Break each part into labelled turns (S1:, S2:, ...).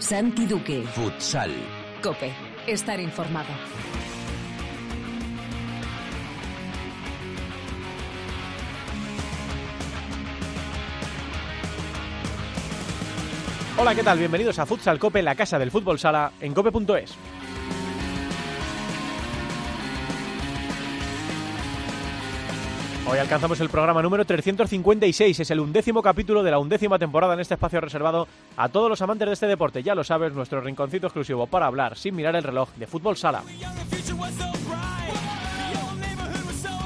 S1: Santi Duque.
S2: Futsal.
S1: Cope. Estar informado.
S3: Hola, ¿qué tal? Bienvenidos a Futsal Cope, la casa del fútbol sala en cope.es. Hoy alcanzamos el programa número 356, es el undécimo capítulo de la undécima temporada en este espacio reservado a todos los amantes de este deporte. Ya lo sabes, nuestro rinconcito exclusivo para hablar sin mirar el reloj de fútbol sala.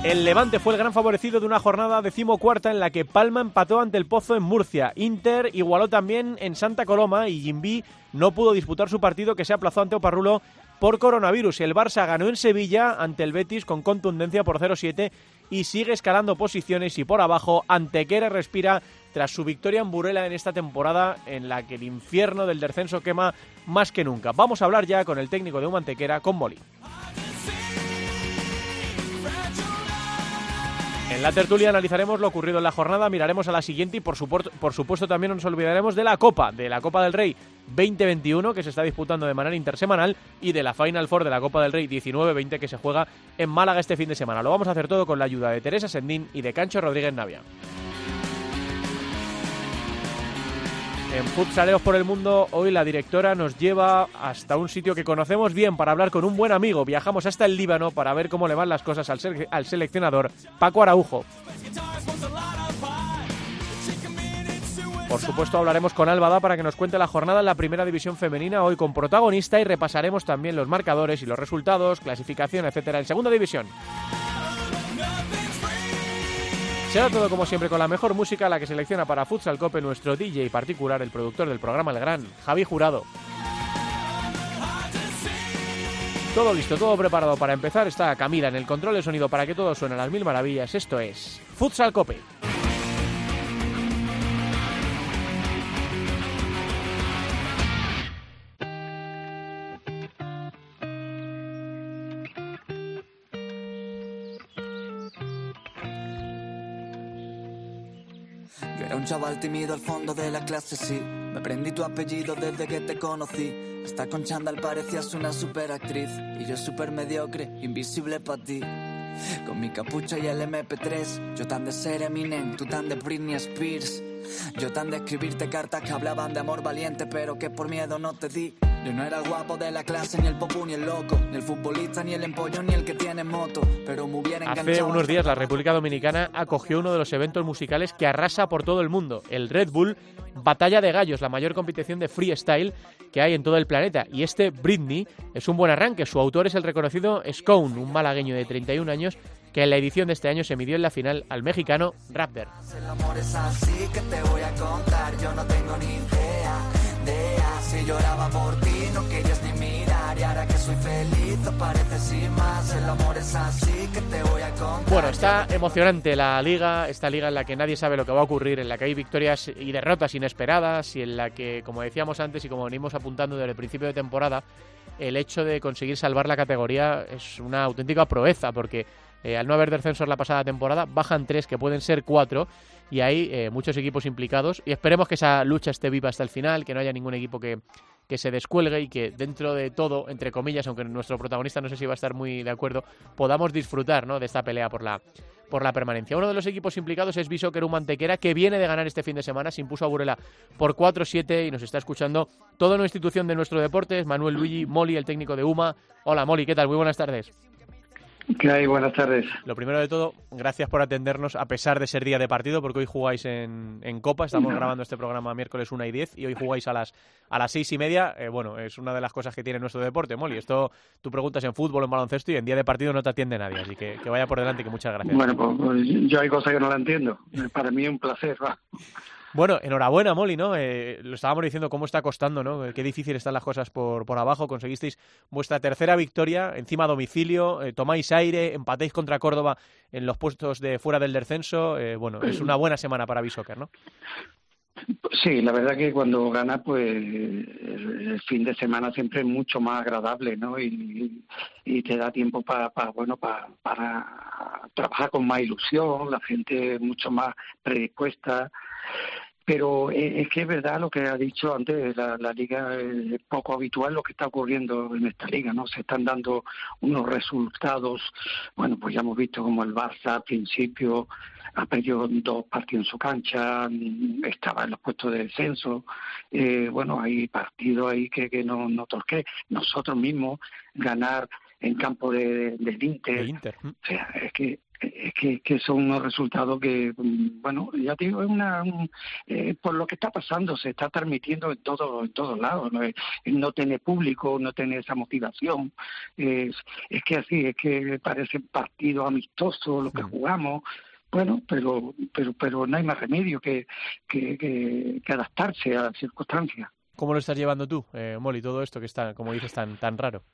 S3: El Levante fue el gran favorecido de una jornada decimocuarta en la que Palma empató ante el Pozo en Murcia. Inter igualó también en Santa Coloma y Jimbi no pudo disputar su partido que se aplazó ante Oparrulo por coronavirus. El Barça ganó en Sevilla ante el Betis con contundencia por 0-7 y sigue escalando posiciones y por abajo Antequera respira tras su victoria en Burela en esta temporada en la que el infierno del descenso quema más que nunca. Vamos a hablar ya con el técnico de Humantequera, con Moli. En la tertulia analizaremos lo ocurrido en la jornada, miraremos a la siguiente y por, por supuesto también nos olvidaremos de la Copa, de la Copa del Rey 2021 que se está disputando de manera intersemanal y de la Final Four de la Copa del Rey 19-20 que se juega en Málaga este fin de semana. Lo vamos a hacer todo con la ayuda de Teresa Sendín y de Cancho Rodríguez Navia. En Futsaleos por el Mundo, hoy la directora nos lleva hasta un sitio que conocemos bien para hablar con un buen amigo. Viajamos hasta el Líbano para ver cómo le van las cosas al, al seleccionador Paco Araujo. Por supuesto hablaremos con Álvada para que nos cuente la jornada en la primera división femenina hoy con protagonista y repasaremos también los marcadores y los resultados, clasificación, etcétera en segunda división. Será todo como siempre con la mejor música, la que selecciona para Futsal Cope nuestro DJ particular, el productor del programa El Gran, Javi Jurado. Todo listo, todo preparado para empezar. Está Camila en el control de sonido para que todo suene a las mil maravillas. Esto es Futsal Cope.
S4: Chaval tímido al fondo de la clase, sí. Me aprendí tu apellido desde que te conocí. Hasta con Chandal parecías una superactriz. Y yo super mediocre, invisible para ti. Con mi capucha y el MP3. Yo tan de ser Eminem, tú tan de Britney Spears. Yo tan de escribirte cartas que hablaban de amor valiente, pero que por miedo no te di. Yo no era el guapo de la clase, ni el popu, ni el loco, ni el futbolista, ni el empollo, ni el que tiene moto, pero me hubiera
S3: Hace unos días la República Dominicana acogió uno de los eventos musicales que arrasa por todo el mundo, el Red Bull Batalla de Gallos, la mayor competición de freestyle que hay en todo el planeta. Y este Britney es un buen arranque. Su autor es el reconocido Scone, un malagueño de 31 años que en la edición de este año se midió en la final al mexicano Rapper.
S4: El amor es así que te voy a contar, yo no tengo ni idea
S3: Bueno, está emocionante la liga, esta liga en la que nadie sabe lo que va a ocurrir, en la que hay victorias y derrotas inesperadas y en la que, como decíamos antes y como venimos apuntando desde el principio de temporada, el hecho de conseguir salvar la categoría es una auténtica proeza porque eh, al no haber descensos la pasada temporada, bajan tres, que pueden ser cuatro, y hay eh, muchos equipos implicados. Y esperemos que esa lucha esté viva hasta el final, que no haya ningún equipo que, que se descuelgue y que dentro de todo, entre comillas, aunque nuestro protagonista no sé si va a estar muy de acuerdo, podamos disfrutar ¿no? de esta pelea por la, por la permanencia. Uno de los equipos implicados es Bishoker Mantequera, que viene de ganar este fin de semana, se impuso a Burela por 4-7 y nos está escuchando toda una institución de nuestro deporte, Manuel Luigi Moli, el técnico de UMA. Hola Moli, ¿qué tal? Muy buenas tardes.
S5: ¿Qué hay? Buenas tardes.
S3: Lo primero de todo, gracias por atendernos a pesar de ser día de partido, porque hoy jugáis en, Copa. Estamos grabando este programa miércoles 1 y 10 y hoy jugáis a las, a las 6 y media. Eh, bueno, es una de las cosas que tiene nuestro deporte, Molly. Esto tú preguntas en fútbol, en baloncesto y en día de partido no te atiende nadie. Así que, que vaya por delante y que muchas gracias.
S5: Bueno, pues, pues yo hay cosas que no la entiendo. Para mí es un placer. ¿va?
S3: Bueno, enhorabuena, Molly, ¿no? Eh, lo estábamos diciendo cómo está costando, ¿no? Qué difícil están las cosas por, por abajo. Conseguisteis vuestra tercera victoria encima a domicilio, eh, tomáis aire, empatéis contra Córdoba en los puestos de fuera del descenso. Eh, bueno, es una buena semana para Bishoker, ¿no?
S5: Sí, la verdad que cuando gana, pues el fin de semana siempre es mucho más agradable, ¿no? Y, y te da tiempo para, bueno, para trabajar con más ilusión, la gente mucho más predispuesta pero es que es verdad lo que ha dicho antes, la, la liga es poco habitual lo que está ocurriendo en esta liga, ¿no? Se están dando unos resultados, bueno, pues ya hemos visto como el Barça al principio ha perdido dos partidos en su cancha, estaba en los puestos de descenso, eh, bueno, hay partidos ahí que, que no, no toqué, nosotros mismos ganar en campo de, de, Inter. O sea, es que que, que, son unos resultados que, bueno, ya digo, es una, eh, por lo que está pasando, se está transmitiendo en, todo, en todos lados, ¿no? no tiene público, no tiene esa motivación, es, es que así, es que parece partido amistoso lo que jugamos, bueno, pero, pero, pero no hay más remedio que, que, que, adaptarse a las circunstancias.
S3: ¿Cómo lo estás llevando tú, eh, Molly, todo esto que está, como dices, tan, tan raro?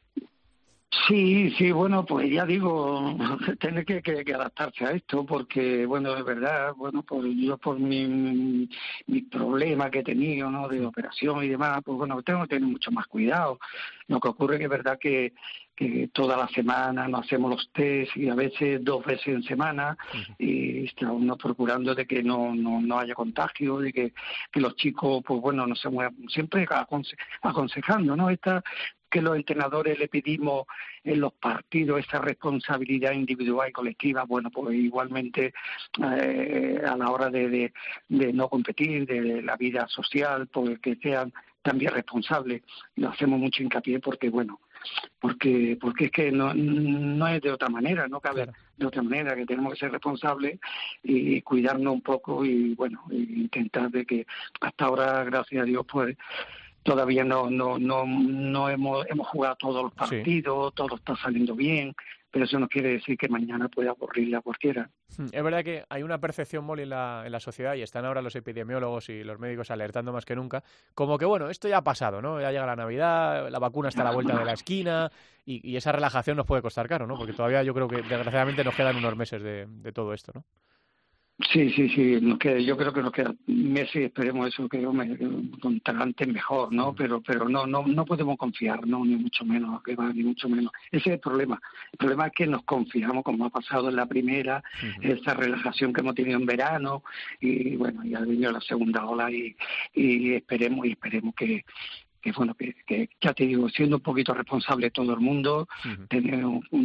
S5: Sí, sí, bueno, pues ya digo, tiene que, que, adaptarse a esto porque, bueno, es verdad, bueno, pues yo por mi, mi problema que he tenido, ¿no?, de operación y demás, pues bueno, tengo que tener mucho más cuidado. Lo que ocurre que es verdad que, que toda la semana nos hacemos los test y a veces dos veces en semana y estamos procurando de que no, no, no haya contagio, de que, que los chicos, pues bueno, no se muevan, siempre aconsejando, ¿no? Esta que los entrenadores le pedimos en los partidos esa responsabilidad individual y colectiva, bueno, pues igualmente eh, a la hora de, de, no competir, de la vida social, pues que sean también responsables. Lo hacemos mucho hincapié porque, bueno, porque porque es que no, no es de otra manera, no cabe de otra manera, que tenemos que ser responsables y cuidarnos un poco y, bueno, intentar de que hasta ahora, gracias a Dios, pues todavía no no no no hemos hemos jugado todos los partidos, todo está saliendo bien, pero eso no quiere decir que mañana pueda ocurrirle a cualquiera.
S3: Hmm, es verdad que hay una percepción, Molly, en la, en la sociedad, y están ahora los epidemiólogos y los médicos alertando más que nunca, como que, bueno, esto ya ha pasado, ¿no? Ya llega la Navidad, la vacuna está a la vuelta de la esquina, y, y esa relajación nos puede costar caro, ¿no? Porque todavía yo creo que, desgraciadamente, nos quedan unos meses de, de todo esto, ¿no?
S5: Sí, sí, sí, nos queda, yo creo que nos queda meses y esperemos eso que con antes mejor, ¿no? Pero pero no no no podemos confiar, no ni mucho menos, que va ni mucho menos. Ese es el problema. El problema es que nos confiamos como ha pasado en la primera, esa relajación que hemos tenido en verano y bueno, ya venido la segunda ola y, y esperemos y esperemos que que bueno, que, que, ya te digo, siendo un poquito responsable todo el mundo, tener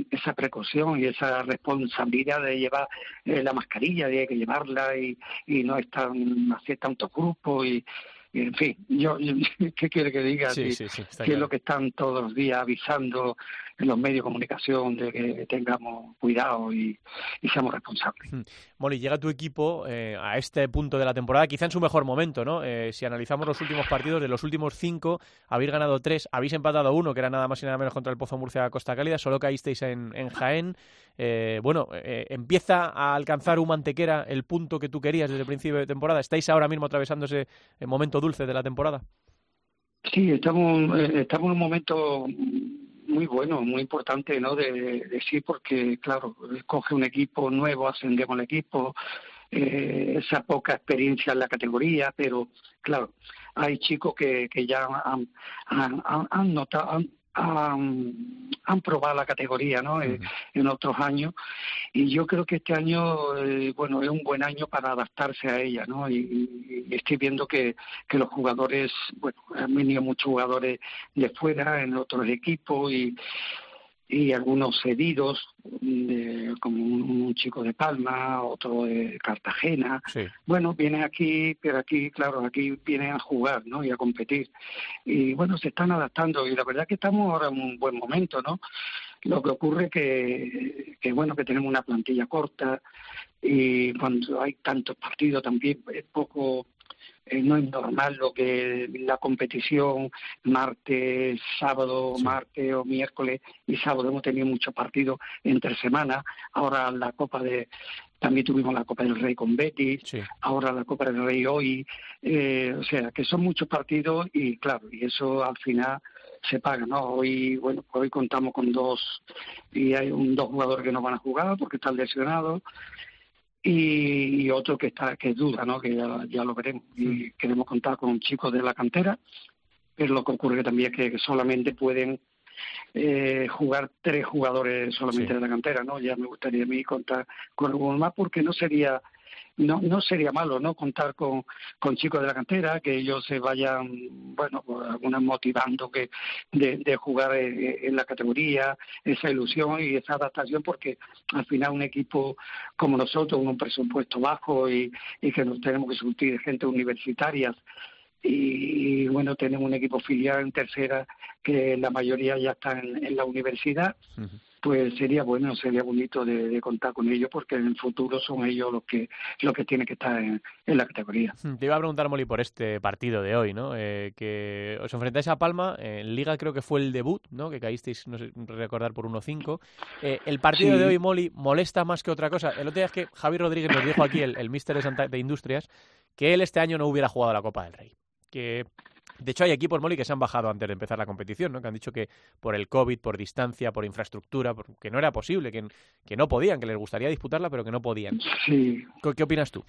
S5: esa precaución y esa responsabilidad de llevar eh, la mascarilla, de que llevarla y, y no estar hacer tantos grupos y, en fin, yo, ¿qué quiere que diga? Sí, sí, que es lo que están todos los días avisando en los medios de comunicación de que tengamos cuidado y, seamos responsables. Hmm.
S3: Molly, llega tu equipo eh, a este punto de la temporada, quizá en su mejor momento, ¿no? Eh, si analizamos los últimos partidos, de los últimos cinco, habéis ganado tres, habéis empatado uno, que era nada más y nada menos contra el Pozo Murcia Costa Cálida, solo caísteis en, en Jaén. Eh, bueno, empieza a alcanzar un mantequera el punto que tú querías desde el principio de temporada. ¿Estáis ahora mismo atravesando ese momento dulce de la temporada?
S5: Sí, estamos, estamos en un momento muy bueno, muy importante, ¿no? De, de porque, claro, coge un equipo nuevo, ascendemos el equipo, eh, esa poca experiencia en la categoría, pero, claro, hay chicos que, que ya han, han, han, notado, han han, probado la categoría ¿no? Eh, en otros años y yo creo que este año eh, bueno es un buen año para adaptarse a ella ¿no? y, estoy viendo que, que los jugadores bueno han venido muchos jugadores de fuera en otros equipos y y algunos cedidos, como un, chico de Palma, otro de Cartagena. Bueno, vienen aquí, pero aquí, claro, aquí vienen a jugar, ¿no? Y a competir. Y bueno, se están adaptando y la verdad que estamos ahora en un buen momento, ¿no? Lo que ocurre que, que bueno, que tenemos una plantilla corta y cuando hay tantos partidos también es poco eh, no es normal lo que la competición martes, sábado, martes o miércoles y sábado hemos tenido muchos partidos entre semanas. Ahora la Copa de también tuvimos la Copa del Rey con Betis, ahora la Copa del Rey hoy, eh, o sea que son muchos partidos y claro, y eso al final se paga, ¿no? Hoy, bueno, hoy contamos con dos y hay un, dos jugadores que no van a jugar porque están lesionados y, otro que está que es duda, ¿no? que ya, lo veremos. Y queremos contar con chicos de la cantera, pero lo que ocurre también es que solamente pueden eh, jugar tres jugadores solamente de la cantera, ¿no? Ya me gustaría a mí contar con alguno más porque no sería no, no sería malo, ¿no? Contar con, con chicos de la cantera, que ellos se vayan, bueno, algunas motivando que de, de jugar en, la categoría, esa ilusión y esa adaptación, porque al final un equipo como nosotros, con un presupuesto bajo y, y que nos tenemos que surtir gente universitaria, y, bueno, tenemos un equipo filial en tercera que la mayoría ya está en, la universidad pues sería bueno, sería bonito de, contar con ellos porque en el futuro son ellos los que los que tienen que estar en, la categoría.
S3: Hmm, te iba a preguntar, Molly, por este partido de hoy, ¿no? Eh, que os enfrentáis a Palma, en Liga creo que fue el debut, ¿no? Que caísteis, no sé, recordar, por 1-5. Eh, el partido de hoy, Molly, molesta más que otra cosa. El otro día es que Javier Rodríguez nos dijo aquí, el, el mister de, de Industrias, que él este año no hubiera jugado la Copa del Rey. Que de hecho, hay equipos, Molly, que se han bajado antes de empezar la competición, ¿no? Que han dicho que por el COVID, por distancia, por infraestructura, que no era posible, que, que no podían, que les gustaría disputarla, pero que no podían.
S5: Sí.
S3: ¿Qué, opinas tú?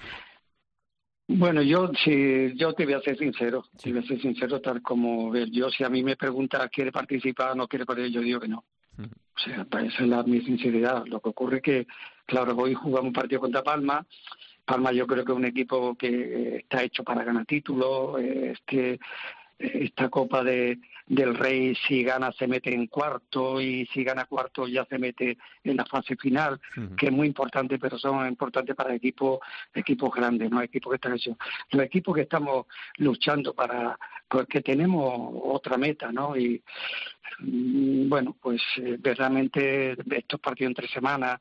S5: Bueno, yo sí, yo te voy a ser sincero, te voy a ser sincero tal como yo si a mí me pregunta quiere participar no quiere participar, yo digo que no. O sea, esa es la, mi sinceridad. Lo que ocurre es que, claro, hoy jugamos un partido contra Palma, Palma yo creo que es un equipo que está hecho para ganar títulos, este, esta Copa de, del Rey si gana se mete en cuarto y si gana cuarto ya se mete en la fase final, que es muy importante, pero son importantes para equipos equipos grandes, no equipos que están hechos. Los equipos que estamos luchando para que tenemos otra meta, ¿no? Y mm, bueno, pues eh, verdaderamente estos partidos en tres semanas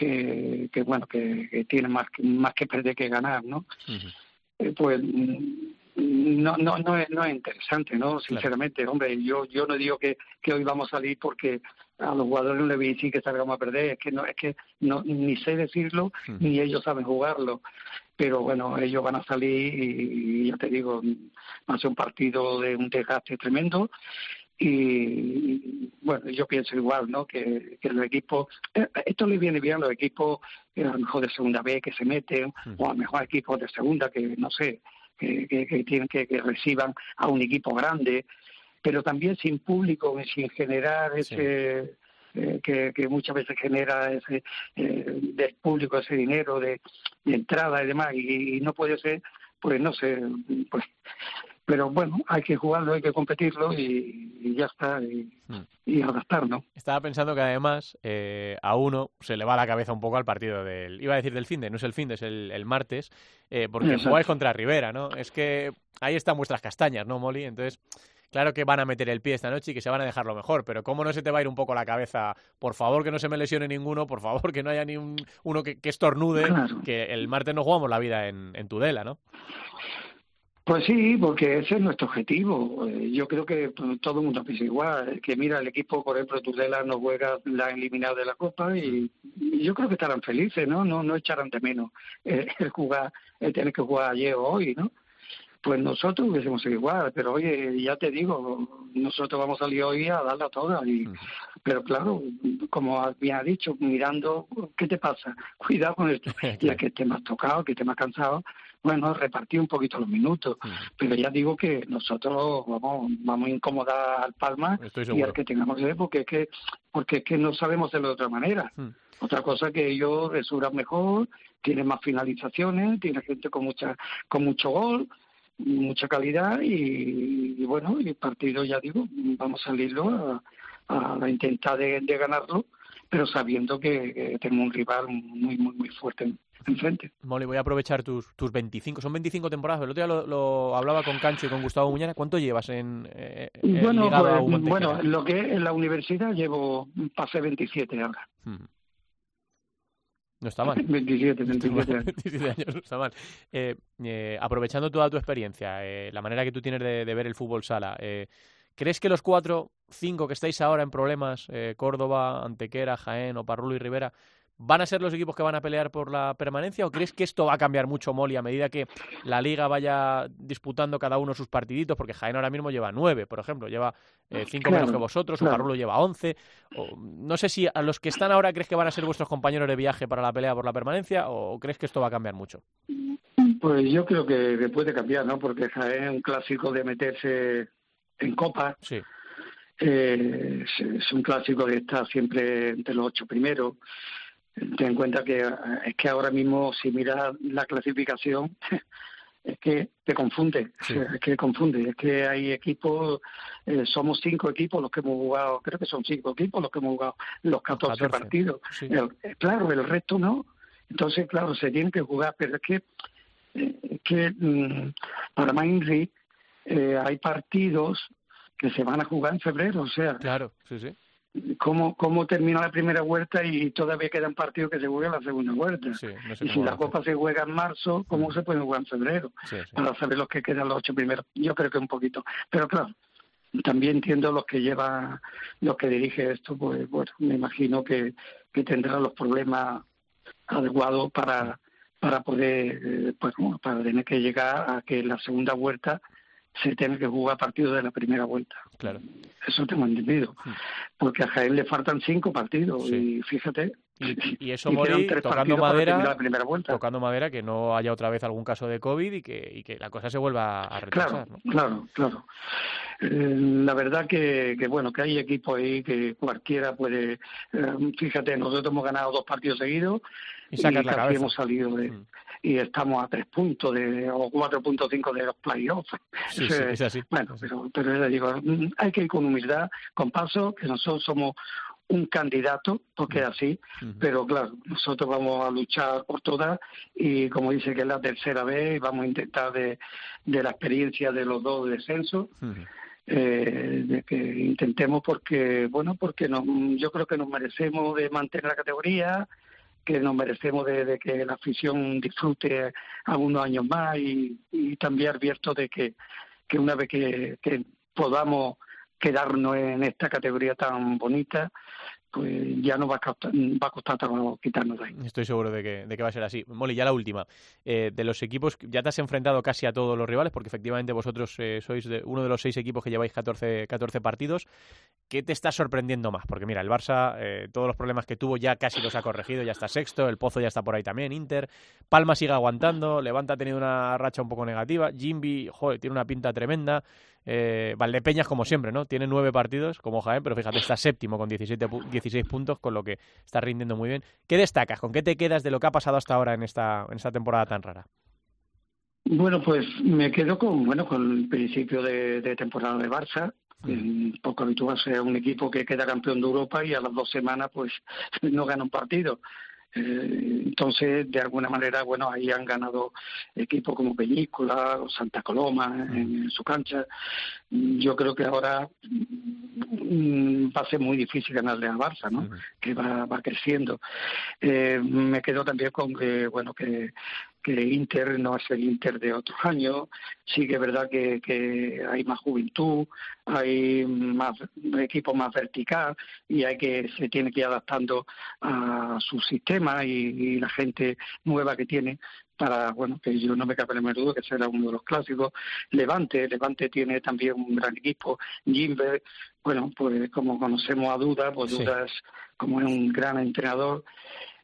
S5: que, que bueno, que, tienen más, más que perder que ganar, ¿no? Eh, pues mm, no no no es, no es interesante no sinceramente hombre yo yo no digo que, que hoy vamos a salir porque a los jugadores no les voy a decir que salgamos a perder es que no es que no ni sé decirlo ni ellos saben jugarlo. Pero bueno ellos van a salir y, ya te digo va a ser un partido de un desgaste tremendo y bueno, yo pienso igual, ¿no? Que, que los equipos, eh, esto le viene bien a los equipos a lo mejor de segunda B que se meten, o a lo mejor equipos de segunda que, no sé, que, que, tienen que, que reciban a un equipo grande, pero también sin público, sin generar ese... Eh, que, que, muchas veces genera ese eh, del público ese dinero de, entrada y demás y, no puede ser pues no sé pues pero bueno, hay que jugarlo, hay que competirlo y, ya está, y, mm. y, adaptarnos.
S3: Estaba pensando que además eh, a uno se le va la cabeza un poco al partido del, iba a decir del fin de, no es el fin de, es el, martes, eh, porque jugáis contra Rivera, ¿no? Es que ahí están vuestras castañas, ¿no, Molly? Entonces, claro que van a meter el pie esta noche y que se van a dejar lo mejor, pero ¿cómo no se te va a ir un poco la cabeza? Por favor que no se me lesione ninguno, por favor que no haya ni uno que, estornude, que el martes no jugamos la vida en, en Tudela, ¿no?
S5: Pues sí, porque ese es nuestro objetivo. Eh, yo creo que pues, todo el mundo piensa igual. Que mira, el equipo, por ejemplo, Tudela no juega, la han eliminado de la Copa y, yo creo que estarán felices, ¿no? No, no echarán de menos el, jugar, el tener que jugar ayer o hoy, ¿no? Pues nosotros hubiésemos sido igual, pero oye, ya te digo, nosotros vamos a salir hoy a darla toda. Y, Pero claro, como bien ha dicho, mirando, ¿qué te pasa? Cuidado con esto. Ya que esté más tocado, que esté más cansado, bueno, repartir un poquito los minutos, pero ya digo que nosotros vamos vamos a incomodar al Palma y al que tengamos que ver porque es que porque es que no sabemos de la otra manera. Otra cosa que ellos resuran mejor, tienen más finalizaciones, tiene gente con mucha con mucho gol, mucha calidad y, bueno, el partido ya digo, vamos a salirlo a, a intentar de, ganarlo, pero sabiendo que, tenemos un rival muy muy muy fuerte enfrente.
S3: Molly, voy a aprovechar tus, tus 25, son 25 temporadas, el otro día lo, hablaba con Cancho y con Gustavo Muñana, ¿cuánto llevas en, eh,
S5: bueno, pues, bueno, lo que en la universidad llevo, pasé 27 ahora.
S3: No está mal.
S5: 27, 27
S3: años. 27 años, no está mal. Eh, eh, aprovechando toda tu experiencia, eh, la manera que tú tienes de, de ver el fútbol sala, eh, ¿crees que los cuatro, cinco que estáis ahora en problemas, Córdoba, Antequera, Jaén, Oparrulo y Rivera, ¿Van a ser los equipos que van a pelear por la permanencia o crees que esto va a cambiar mucho, Molly, a medida que la liga vaya disputando cada uno sus partiditos? Porque Jaén ahora mismo lleva nueve, por ejemplo, lleva eh, cinco menos que vosotros, claro. lleva once. no sé si a los que están ahora crees que van a ser vuestros compañeros de viaje para la pelea por la permanencia o crees que esto va a cambiar mucho.
S5: Pues yo creo que puede cambiar, ¿no? Porque Jaén es un clásico de meterse en copa.
S3: Sí.
S5: Eh, es un clásico de estar siempre entre los ocho primeros ten en cuenta que eh, es que ahora mismo si miras la clasificación es que te confunde, es que confunde, es que hay equipos, eh, somos cinco equipos los que hemos jugado, creo que son cinco equipos los que hemos jugado los 14, partidos. Eh, claro, el resto no. Entonces, claro, se tiene que jugar, pero es que, eh, que mm, para Mainri eh, hay partidos que se van a jugar en febrero, o sea.
S3: Claro, sí, sí
S5: cómo, cómo termina la primera vuelta y todavía quedan partidos que se juegan la segunda vuelta. y si la Copa se juega en marzo, ¿cómo mm. se puede jugar en febrero? Para saber los que quedan los ocho primeros. Yo creo que un poquito. Pero claro, también entiendo los que lleva, los que dirige esto, pues bueno, me imagino que, que tendrán los problemas adecuados para para poder, eh, pues para tener que llegar a que la segunda vuelta se tiene que jugar partidos de la primera vuelta.
S3: Claro.
S5: Eso tengo entendido. Porque a Jaén le faltan cinco partidos y fíjate.
S3: Y, eso, Mori, tocando madera, tocando madera, que no haya otra vez algún caso de COVID y que, y que la cosa se vuelva a retrasar.
S5: Claro, claro, claro. Eh, la verdad que, que, bueno, que hay equipos ahí que cualquiera puede... Eh, fíjate, nosotros hemos ganado dos partidos seguidos y, hemos salido de... Mm y estamos a tres puntos de, o cuatro puntos cinco de los playoffs.
S3: Sí, sí, es así.
S5: Bueno, pero, pero digo, mm, hay que ir con humildad, con paso, que nosotros somos un candidato, porque es así, pero claro, nosotros vamos a luchar por todas y como dice que es la tercera vez, vamos a intentar de, de la experiencia de los dos descensos. Eh, de que intentemos porque bueno porque no, yo creo que nos merecemos de mantener la categoría que nos merecemos de, que la afición disfrute algunos años más y, también advierto de que, que una vez que, que podamos quedarnos en esta categoría tan bonita, pues ya no va a, costar, va a trabajo quitarnos ahí.
S3: Estoy seguro de que, de que va a ser así. Molly, ya la última. Eh, de los equipos, ya te has enfrentado casi a todos los rivales, porque efectivamente vosotros eh, sois de uno de los seis equipos que lleváis 14, 14 partidos. ¿Qué te está sorprendiendo más? Porque mira, el Barça, eh, todos los problemas que tuvo ya casi los ha corregido, ya está sexto, el Pozo ya está por ahí también, Inter, Palma sigue aguantando, Levanta ha tenido una racha un poco negativa, Jimby, joder, tiene una pinta tremenda. Eh, Valdepeñas, como siempre, ¿no? Tiene nueve partidos, como Jaén, pero fíjate, está séptimo con 17 16 puntos, con lo que está rindiendo muy bien. ¿Qué destacas? ¿Con qué te quedas de lo que ha pasado hasta ahora en esta, en esta temporada tan rara?
S5: Bueno, pues me quedo con bueno con el principio de, temporada de Barça. Mm. poco habitual sea un equipo que queda campeón de Europa y a las dos semanas pues no gana un partido. Eh, entonces, de alguna manera, bueno, ahí han ganado equipos como Peñíscola o Santa Coloma en, su cancha. Yo creo que ahora mm, va a ser muy difícil ganarle al Barça, ¿no? Que va, va creciendo. Eh, me quedo también con que, bueno, que que Inter no es el Inter de otros años, sí que es verdad que, que hay más juventud, hay más equipo más vertical y hay que se tiene que ir adaptando a su sistema y, la gente nueva que tiene para, bueno, que yo no me cabe en duda que será uno de los clásicos. Levante, Levante tiene también un gran equipo. Jimber, bueno, pues como conocemos a Duda, pues Duda es como es un gran entrenador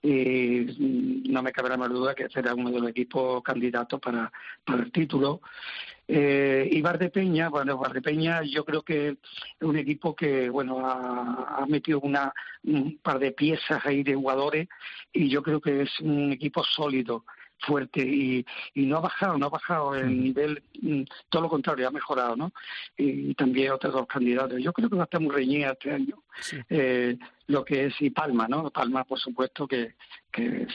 S5: y no me la menor duda que será uno de los equipos candidatos para, para el título. Eh, y Valdepeña, bueno, Valdepeña yo creo que es un equipo que, bueno, ha, ha, metido una, un par de piezas ahí de jugadores y yo creo que es un equipo sólido fuerte y, y no ha bajado, no ha bajado el nivel, mm, todo lo contrario, ha mejorado, ¿no? Y, también otros dos candidatos. Yo creo que va a estar muy reñida este año. Eh, lo que es y Palma, ¿no? Palma, por supuesto, que, que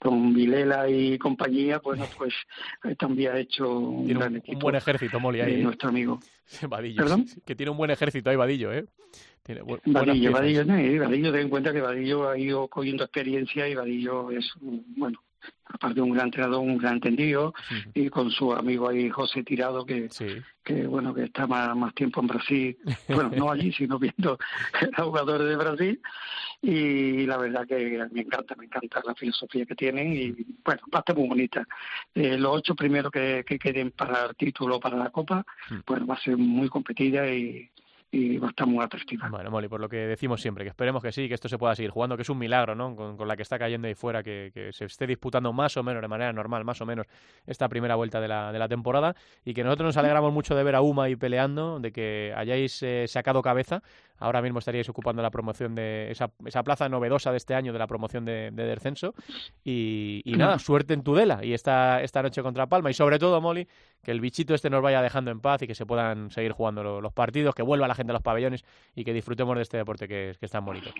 S5: con Vilela y compañía, bueno, pues eh, también ha hecho un, gran equipo.
S3: Un buen ejército, Moli, ahí.
S5: ¿eh? nuestro amigo.
S3: Vadillo, ¿Perdón? que tiene un buen ejército ahí, Vadillo, ¿eh?
S5: Tiene Vadillo, Vadillo, no, Vadillo, ten en cuenta que Vadillo ha ido cogiendo experiencia y Vadillo es, bueno, aparte de un gran entrenador, un gran entendido, y con su amigo ahí José Tirado, que, que bueno, que está más, más tiempo en Brasil, bueno, no allí, sino viendo a jugadores de Brasil, y la verdad que me encanta, me encanta la filosofía que tienen, y bueno, va a estar muy bonita. Eh, los ocho primeros que, que queden para el título, para la Copa, pues va a ser muy competida y y va a estar muy atractiva.
S3: Bueno, Moli, por lo que decimos siempre, que esperemos que sí, que esto se pueda seguir jugando, que es un milagro, ¿no? Con, la que está cayendo ahí fuera, que, se esté disputando más o menos, de manera normal, más o menos, esta primera vuelta de la, de la temporada y que nosotros nos alegramos mucho de ver a Uma ahí peleando, de que hayáis eh, sacado cabeza ahora mismo estaríais ocupando la promoción de esa, esa plaza novedosa de este año de la promoción de, descenso. Y, nada, suerte en Tudela y esta, esta noche contra Palma. Y sobre todo, Molly, que el bichito este nos vaya dejando en paz y que se puedan seguir jugando los, partidos, que vuelva la gente a los pabellones y que disfrutemos de este deporte que, que es tan bonito.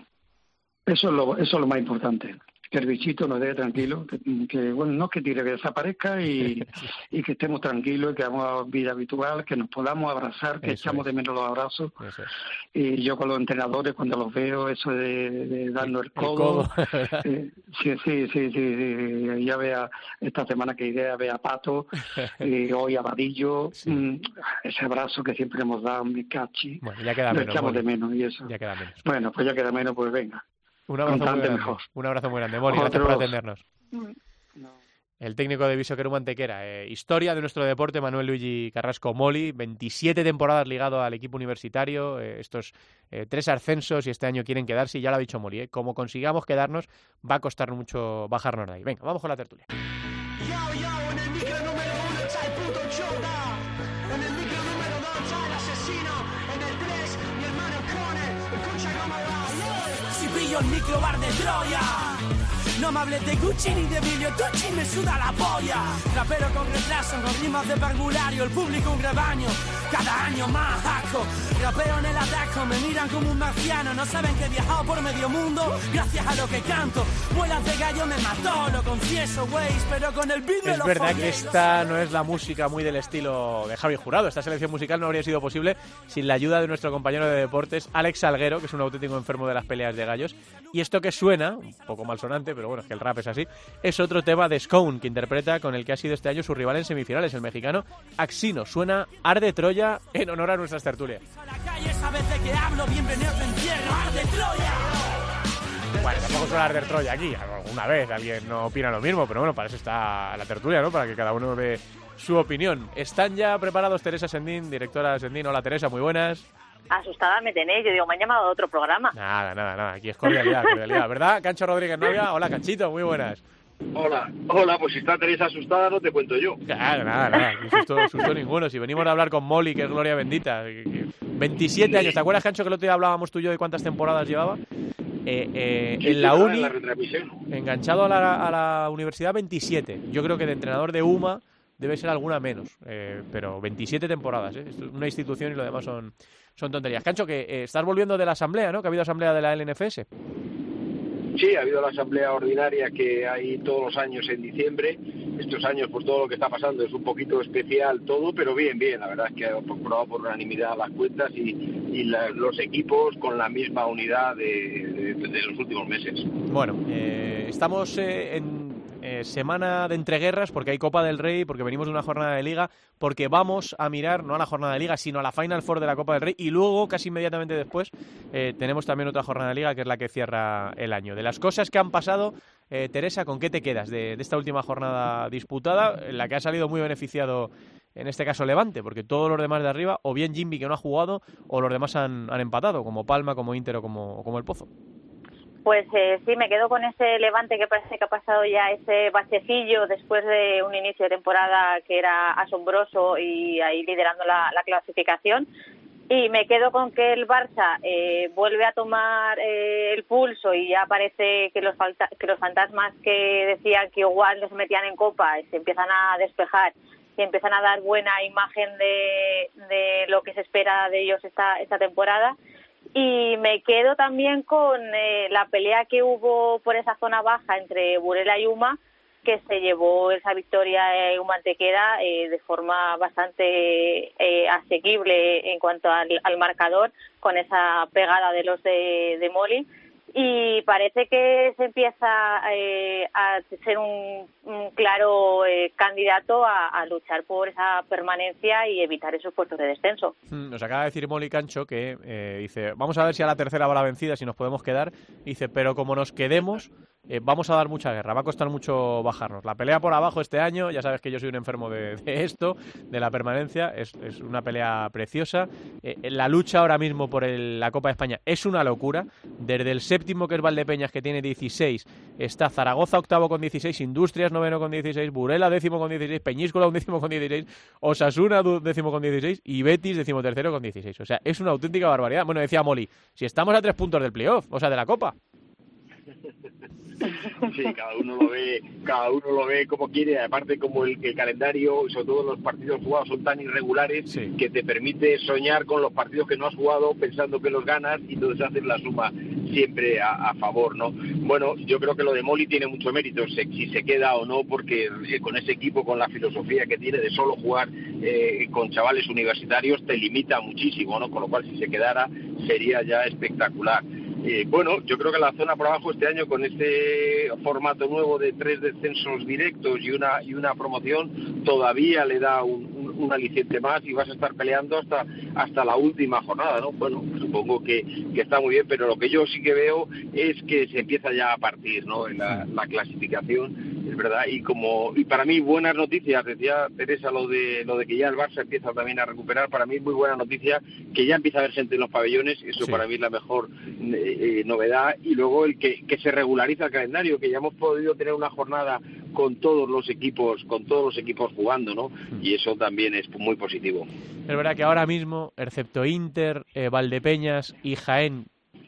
S5: Eso es lo, eso es lo más importante que el bichito nos deje tranquilo, que, bueno, no que tire, que desaparezca y, y que estemos tranquilos, que hagamos vida habitual, que nos podamos abrazar, que echamos de menos los abrazos. Y yo con los entrenadores, cuando los veo, eso de, darnos el codo, eh, sí, sí, sí, sí, ya vea esta semana que idea, vea Pato, y hoy a Vadillo, mm, ese abrazo que siempre hemos dado, mi cachi,
S3: bueno, ya queda menos,
S5: echamos de menos y eso.
S3: Ya queda menos.
S5: Bueno, pues ya queda menos, pues venga.
S3: Un abrazo, muy grande. Un abrazo muy grande, Moni. Gracias por atendernos. El técnico de Viso Mantequera. Eh, historia de nuestro deporte, Manuel Luigi Carrasco Moli. 27 temporadas ligado al equipo universitario. Eh, estos eh, tres ascensos y este año quieren quedarse. Y ya lo ha dicho Moli. Como consigamos quedarnos, va a costar mucho bajarnos de ahí. Venga, vamos con la tertulia.
S2: Microbar de Troya. No me hables de Gucci ni de Emilio Tucci, me suda la polla. Rapero con retraso, con rimas de parvulario, el público un rebaño, cada año más asco. Rapeo en el ataco, me miran como un marciano, no saben que he viajado por medio mundo gracias a lo que canto. Vuelas de gallo me mató, lo confieso, güey, pero con el beat
S3: Es verdad que esta no es la música muy del estilo de Javi Jurado. Esta selección musical no habría sido posible sin la ayuda de nuestro compañero de deportes, Alex Salguero, que es un auténtico enfermo de las peleas de gallos. Y esto que suena, un poco malsonante, pero bueno, es que el rap es así, es otro tema de Scone, que interpreta con el que ha sido este año su rival en semifinales, el mexicano Axino. Suena Arde Troya en honor a nuestras tertulias. Bueno, tampoco suena Arde Troya aquí, alguna vez alguien no opina lo mismo, pero bueno, para eso está la tertulia, ¿no? Para que cada uno dé su opinión. ¿Están ya preparados Teresa Sendín, directora Sendín? Hola Teresa, muy buenas
S6: asustada me tenéis. Yo digo, me han llamado a otro programa.
S3: Nada, nada, nada. Aquí es cordialidad, cordialidad. ¿Verdad? Cancho Rodríguez Novia. Hola, Canchito, muy buenas.
S7: Hola, hola, pues si está Teresa asustada no te cuento yo.
S3: Claro, nada, nada, susto, susto ninguno. Si venimos a hablar con Molly, que es Gloria Bendita, 27 años, ¿te acuerdas, Cancho, que el otro día hablábamos tú y yo de cuántas temporadas llevaba? Eh, eh, en la uni, enganchado a la, a la universidad, 27. Yo creo que de entrenador de UMA debe ser alguna menos, eh, pero 27 temporadas, ¿eh? una institución y lo demás son, son tonterías. Cancho, que eh, estás volviendo de la asamblea, ¿no? Que ha habido asamblea de la LNFS.
S7: Sí, ha habido la asamblea ordinaria que hay todos los años en diciembre. Estos años, por todo lo que está pasando, es un poquito especial todo, pero bien, bien. La verdad es que ha comprobado por unanimidad las cuentas y, los equipos con la misma unidad de, los últimos meses.
S3: Bueno, eh, estamos en eh, semana de entreguerras porque hay Copa del Rey, porque venimos de una jornada de liga, porque vamos a mirar no a la jornada de liga, sino a la Final Four de la Copa del Rey y luego, casi inmediatamente después, eh, tenemos también otra jornada de liga que es la que cierra el año. De las cosas que han pasado, eh, Teresa, ¿con qué te quedas de, esta última jornada disputada, en la que ha salido muy beneficiado en este caso Levante, porque todos los demás de arriba, o bien Jimmy que no ha jugado, o los demás han, empatado, como Palma, como Inter como el Pozo.
S6: Pues eh, sí, me quedo con ese levante que parece que ha pasado ya ese bachecillo después de un inicio de temporada que era asombroso y ahí liderando la, clasificación. Y me quedo con que el Barça eh, vuelve a tomar eh, el pulso y ya parece que los, que los fantasmas que decían que igual los metían en copa se empiezan a despejar y empiezan a dar buena imagen de, de lo que se espera de ellos esta, esta temporada y me quedo también con eh, la pelea que hubo por esa zona baja entre Burela y Uma, que se llevó esa victoria en Humantequera eh, de forma bastante eh, asequible en cuanto al, marcador, con esa pegada de los de, de Moli y parece que se empieza eh, a ser un, claro eh, candidato a, luchar por esa permanencia y evitar esos puestos de descenso.
S3: Hmm, nos acaba de decir Molly Cancho que eh, dice, vamos a ver si a la tercera va la vencida, si nos podemos quedar. Dice, pero como nos quedemos, eh, vamos a dar mucha guerra, va a costar mucho bajarnos. La pelea por abajo este año, ya sabes que yo soy un enfermo de, esto, de la permanencia, es, una pelea preciosa. Eh, la lucha ahora mismo por la Copa de España es una locura. Desde el séptimo, que es Valdepeñas, que tiene 16, está Zaragoza octavo con 16, Industrias noveno con 16, Burela décimo con 16, Peñíscola un décimo con 16, Osasuna décimo con 16 y Betis décimo tercero con 16. O sea, es una auténtica barbaridad. Bueno, decía Molly, si estamos a tres puntos del playoff, o sea, de la Copa.
S7: Sí, cada uno lo ve, cada uno lo ve como quiere, aparte como el, el calendario, sobre todo los partidos jugados son tan irregulares que te permite soñar con los partidos que no has jugado pensando que los ganas y entonces haces la suma siempre a, favor, ¿no? Bueno, yo creo que lo de Moli tiene mucho mérito, si se queda o no, porque eh, con ese equipo, con la filosofía que tiene de solo jugar eh, con chavales universitarios, te limita muchísimo, ¿no? Con lo cual, si se quedara, sería ya espectacular. Eh, bueno, yo creo que la zona por abajo este año con este formato nuevo de tres descensos directos y una y una promoción todavía le da un, aliciente más y vas a estar peleando hasta hasta la última jornada, ¿no? Bueno, supongo que, que está muy bien, pero lo que yo sí que veo es que se empieza ya a partir, ¿no? En la, la clasificación es verdad y como y para mí buenas noticias decía Teresa lo de lo de que ya el Barça empieza también a recuperar para mí muy buena noticia que ya empieza a haber gente en los pabellones eso para mí es la mejor eh, eh, novedad y luego el que, que se regulariza el calendario que ya hemos podido tener una jornada con todos los equipos con todos los equipos jugando no mm. y eso también es muy positivo
S3: es verdad que ahora mismo excepto Inter eh, Valdepeñas y Jaén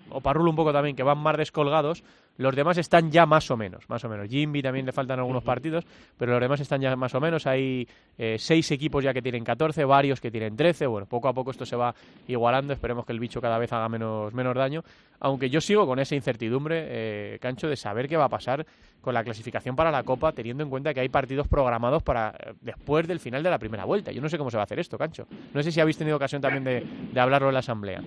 S3: o Parrulo un poco también que van más descolgados los demás están ya más o menos, más o menos. Jimby también le faltan algunos partidos, pero los demás están ya más o menos. Hay eh, seis equipos ya que tienen 14, varios que tienen 13. Bueno, poco a poco esto se va igualando. Esperemos que el bicho cada vez haga menos, menos daño. Aunque yo sigo con esa incertidumbre, eh, Cancho, de saber qué va a pasar con la clasificación para la Copa, teniendo en cuenta que hay partidos programados para eh, después del final de la primera vuelta. Yo no sé cómo se va a hacer esto, Cancho. No sé si habéis tenido ocasión también de, de hablarlo en la Asamblea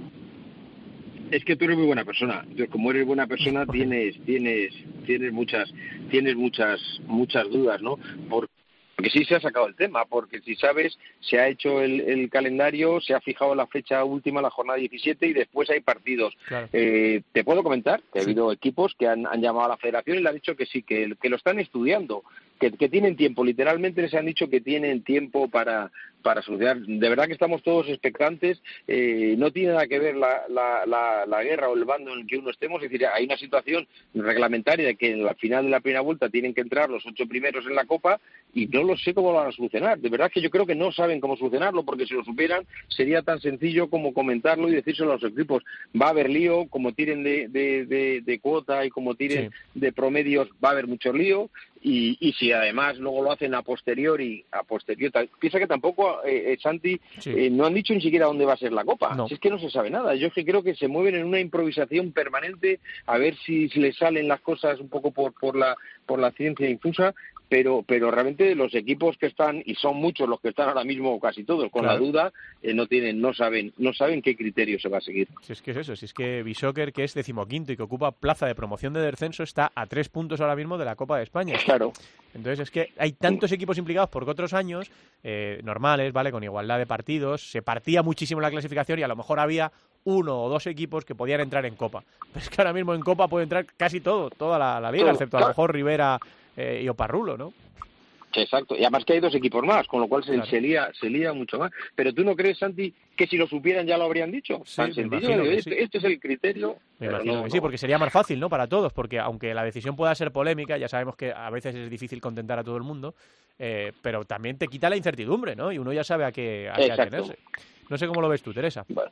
S7: es que tú eres muy buena persona. como eres buena persona tienes tienes tienes muchas tienes muchas muchas dudas, ¿no? Porque sí se ha sacado el tema, porque si sabes, se ha hecho el, calendario, se ha fijado la fecha última, la jornada 17, y después hay partidos. Eh, te puedo comentar que ha habido equipos que han, llamado a la federación y le han dicho que sí, que, que lo están estudiando, que, que, tienen tiempo, literalmente les han dicho que tienen tiempo para, para solucionar. De verdad que estamos todos expectantes, eh, no tiene nada que ver la, la, la, guerra o el bando en el que uno estemos, es decir, hay una situación reglamentaria de que en la final de la primera vuelta tienen que entrar los ocho primeros en la Copa y no lo sé cómo lo van a solucionar. De verdad que yo creo que no saben cómo solucionarlo, porque si lo supieran sería tan sencillo como comentarlo y decírselo a los equipos. Va a haber lío, como tiren de, de, de, cuota y como tiren de promedios, va a haber mucho lío. Y, y, si además luego lo hacen a posteriori, a posteriori, piensa que tampoco, eh, eh Santi, eh, no han dicho ni siquiera dónde va a ser la copa. Si es que no se sabe nada. Yo es que creo que se mueven en una improvisación permanente a ver si les salen las cosas un poco por, por, la, por la ciencia infusa pero pero realmente los equipos que están y son muchos los que están ahora mismo casi todos con la duda eh, no tienen no saben no saben qué criterio se va a seguir.
S3: Si es que es eso si es que Bishoker que es decimoquinto y que ocupa plaza de promoción de descenso está a tres puntos ahora mismo de la Copa de España.
S7: Claro.
S3: Entonces es que hay tantos equipos implicados porque otros años eh, normales vale con igualdad de partidos se partía muchísimo la clasificación y a lo mejor había uno o dos equipos que podían entrar en Copa. Pero es que ahora mismo en Copa puede entrar casi todo toda la, liga excepto a lo mejor Rivera eh, y Oparrulo, ¿no?
S7: Exacto, y además que hay dos equipos más, con lo cual se, se, lía, se lía mucho más. Pero tú no crees, Santi, que si lo supieran ya lo habrían dicho. Sí, este, este, es el criterio.
S3: Me imagino que sí, porque sería más fácil, ¿no? Para todos, porque aunque la decisión pueda ser polémica, ya sabemos que a veces es difícil contentar a todo el mundo, eh, pero también te quita la incertidumbre, ¿no? Y uno ya sabe a qué, a qué atenerse. No sé cómo lo ves tú, Teresa.
S6: Bueno.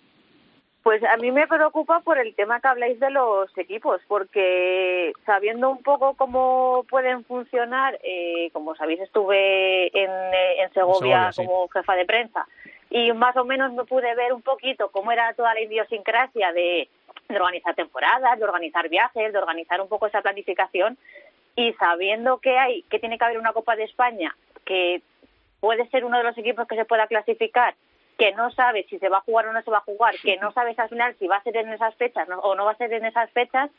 S6: Pues a mí me preocupa por el tema que habláis de los equipos, porque sabiendo un poco cómo pueden funcionar, eh, como sabéis estuve en, eh, en Segovia, como jefa de prensa y más o menos me pude ver un poquito cómo era toda la idiosincrasia de, de organizar temporadas, de organizar viajes, de organizar un poco esa planificación y sabiendo que hay, que tiene que haber una Copa de España que puede ser uno de los equipos que se pueda clasificar que no sabe si se va a jugar o no se va a jugar, que no sabes al final si va a ser en esas fechas o no va a ser en esas fechas,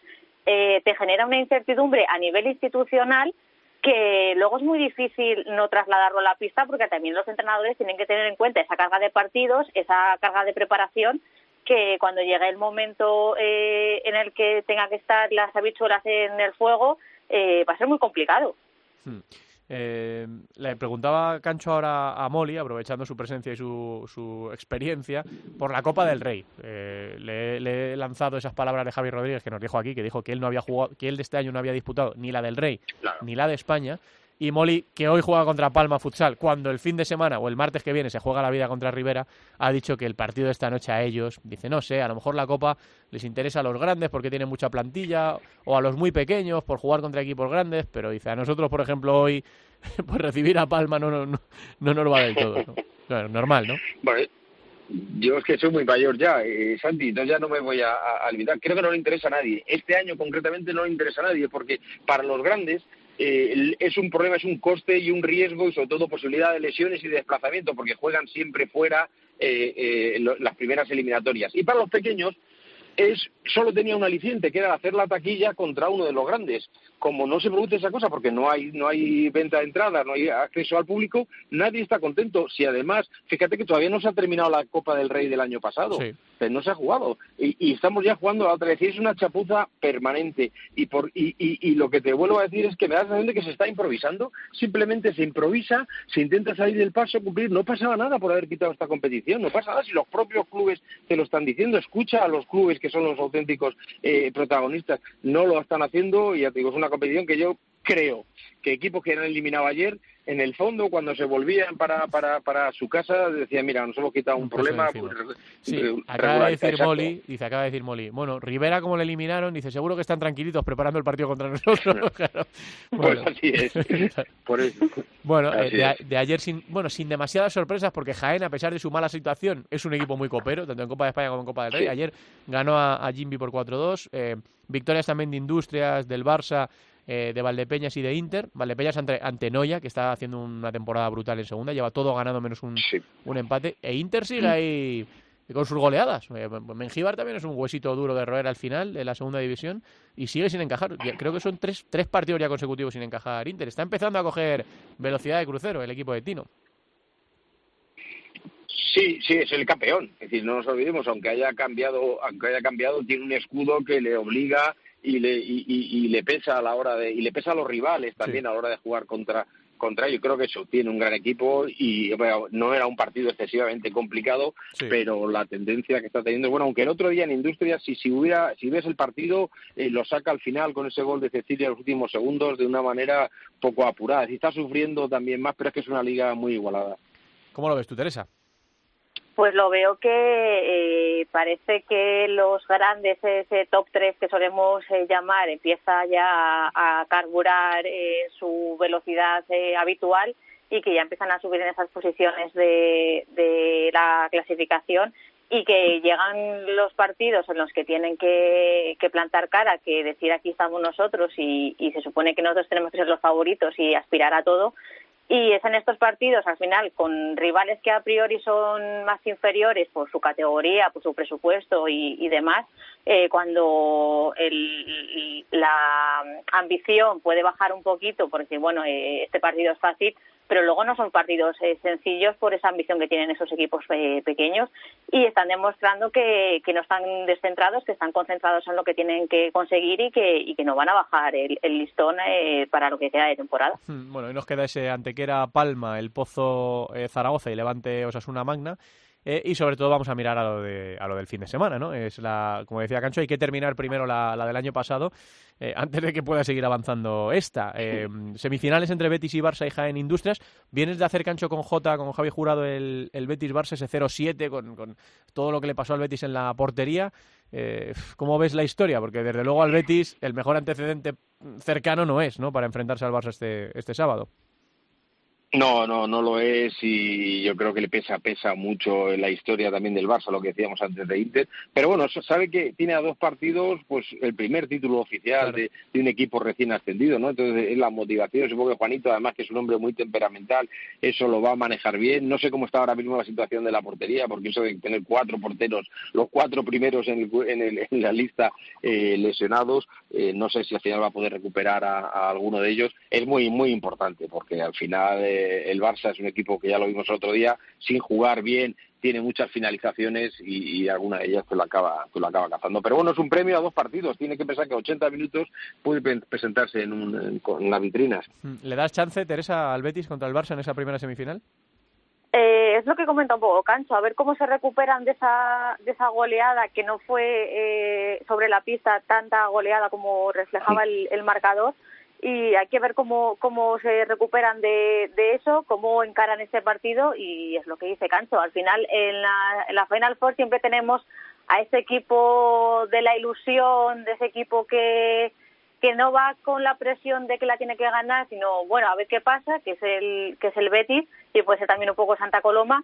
S6: eh, te genera una incertidumbre a nivel institucional que luego es muy difícil no trasladarlo a la pista porque también los entrenadores tienen que tener en cuenta esa carga de partidos, esa carga de preparación que cuando llegue el momento eh, en el que tenga que estar las habichuelas en el fuego, eh, va a ser muy complicado.
S3: Hmm. Eh, le preguntaba Cancho ahora a Molly, aprovechando su presencia y su, su experiencia, por la Copa del Rey. Eh, le, he lanzado esas palabras de Javi Rodríguez que nos dijo aquí, que dijo que él no había jugado, que él de este año no había disputado ni la del Rey ni la de España y Molly, que hoy juega contra Palma Futsal, cuando el fin de semana o el martes que viene se juega la vida contra Rivera, ha dicho que el partido de esta noche a ellos, dice, no sé, a lo mejor la Copa les interesa a los grandes porque tienen mucha plantilla, o a los muy pequeños por jugar contra equipos grandes, pero dice, a nosotros, por ejemplo, hoy, pues recibir a Palma no, no, no, no nos va del todo. normal, ¿no?
S7: Bueno, yo es que soy muy mayor ya, eh, Santi, entonces ya no me voy a, a, olvidar. Creo que no le interesa a nadie. Este año concretamente no le interesa a nadie, porque para los grandes eh, es un problema, es un coste y un riesgo y sobre todo posibilidad de lesiones y de desplazamiento porque juegan siempre fuera eh, eh, las primeras eliminatorias. Y para los pequeños es solo tenía un aliciente que era hacer la taquilla contra uno de los grandes como no se produce esa cosa porque no hay no hay venta de entrada, no hay acceso al público, nadie está contento. Si además, fíjate que todavía no se ha terminado la Copa del Rey del año pasado, pero no se ha jugado y, estamos ya jugando a otra vez. es una chapuza permanente y por y, y, lo que te vuelvo a decir es que me da la sensación de que se está improvisando. Simplemente se improvisa, se intenta salir del paso, cumplir. No pasaba nada por haber quitado esta competición, no pasa nada si los propios clubes te lo están diciendo. Escucha a los clubes que son los auténticos eh, protagonistas, no lo están haciendo y ya te digo, es una competición que yo creo que equipos que han eliminado ayer, en el fondo, cuando se volvían para, para, para su casa, decían, mira, nos hemos quitado un, problema. Pues,
S3: sí, acaba de decir Molly, dice, acaba de decir Molly, bueno, Rivera como le eliminaron, dice, seguro que están tranquilitos preparando el partido contra nosotros.
S7: Pues bueno. Pues así es. Por eso.
S3: Bueno, eh, de, ayer sin, bueno, sin demasiadas sorpresas, porque Jaén, a pesar de su mala situación, es un equipo muy copero, tanto en Copa de España como en Copa del Rey. Ayer ganó a, a Jimby por 4-2, eh, victorias también de Industrias, del Barça, eh, de Valdepeñas y de Inter. Valdepeñas ante, ante, Noya, que está haciendo una temporada brutal en segunda, lleva todo ganado menos un, un empate. E Inter sigue ahí con sus goleadas. Eh, Mengíbar también es un huesito duro de roer al final de la segunda división y sigue sin encajar. Creo que son tres, tres partidos ya consecutivos sin encajar Inter. Está empezando a coger velocidad de crucero el equipo de Tino.
S7: Sí, sí, es el campeón. Es decir, no nos olvidemos, aunque haya cambiado, aunque haya cambiado, tiene un escudo que le obliga y le, y, le pesa a la hora de y le pesa a los rivales también a la hora de jugar contra contra ellos. Creo que eso tiene un gran equipo y no era un partido excesivamente complicado, pero la tendencia que está teniendo, bueno, aunque el otro día en Industria, si, si hubiera, si ves el partido, eh, lo saca al final con ese gol de Cecilia en los últimos segundos de una manera poco apurada. Y está sufriendo también más, pero es que es una liga muy igualada.
S3: ¿Cómo lo ves tú, Teresa?
S6: Pues lo veo que eh, parece que los grandes, ese top 3 que solemos eh, llamar, empieza ya a, carburar eh, su velocidad habitual y que ya empiezan a subir en esas posiciones de, de, la clasificación y que llegan los partidos en los que tienen que, que plantar cara, que decir aquí estamos nosotros y, y se supone que nosotros tenemos que ser los favoritos y aspirar a todo, y es en estos partidos, al final, con rivales que a priori son más inferiores por su categoría, por su presupuesto y, demás, eh, cuando la ambición puede bajar un poquito, porque bueno, eh, este partido es fácil, pero luego no son partidos eh, sencillos por esa ambición que tienen esos equipos eh, pequeños y están demostrando que, que, no están descentrados, que están concentrados en lo que tienen que conseguir y que, y que no van a bajar el, listón eh, para lo que queda de temporada.
S3: Hmm, bueno, y nos queda ese Antequera Palma, el Pozo Zaragoza y Levante Osasuna Magna. Eh, y sobre todo vamos a mirar a lo, de, a lo del fin de semana, ¿no? Es la, como decía Cancho, hay que terminar primero la, la del año pasado eh, antes de que pueda seguir avanzando esta. Eh, semifinales entre Betis y Barça y Jaén Industrias. Vienes de hacer Cancho con J, con Javi Jurado, el, el Betis-Barça, ese 0-7 con, con, todo lo que le pasó al Betis en la portería. ¿Cómo ves la historia? Porque desde luego al Betis el mejor antecedente cercano no es, ¿no? Para enfrentarse al Barça este, este sábado.
S7: No, no, no lo es y yo creo que le pesa, pesa mucho en la historia también del Barça, lo que decíamos antes de Inter. Pero bueno, sabe que tiene a dos partidos, pues el primer título oficial de, un equipo recién ascendido, ¿no? Entonces es la motivación, supongo que Juanito, además que es un hombre muy temperamental, eso lo va a manejar bien. No sé cómo está ahora mismo la situación de la portería, porque eso de tener cuatro porteros, los cuatro primeros en, en, la lista eh, lesionados, eh, no sé si al final va a poder recuperar a, alguno de ellos. Es muy, muy importante, porque al final... Eh, eh, el Barça es un equipo que ya lo vimos el otro día, sin jugar bien, tiene muchas finalizaciones y, alguna de ellas te lo acaba te lo acaba cazando. Pero bueno, es un premio a dos partidos. Tiene que pensar que 80 minutos puede presentarse en, un, en, las vitrinas.
S3: Mm, ¿Le das chance, Teresa, al Betis contra el Barça en esa primera semifinal?
S6: Eh, es lo que comenta un poco Cancho, a ver cómo se recuperan de esa, de esa goleada que no fue eh, sobre la pista tanta goleada como reflejaba el, el marcador y hay que ver cómo, cómo se recuperan de, de eso, cómo encaran este partido y es lo que dice Cancho. Al final, en la, en la Final Four siempre tenemos a ese equipo de la ilusión, de ese equipo que, que no va con la presión de que la tiene que ganar, sino bueno, a ver qué pasa, que es el, que es el Betis y puede ser también un poco Santa Coloma.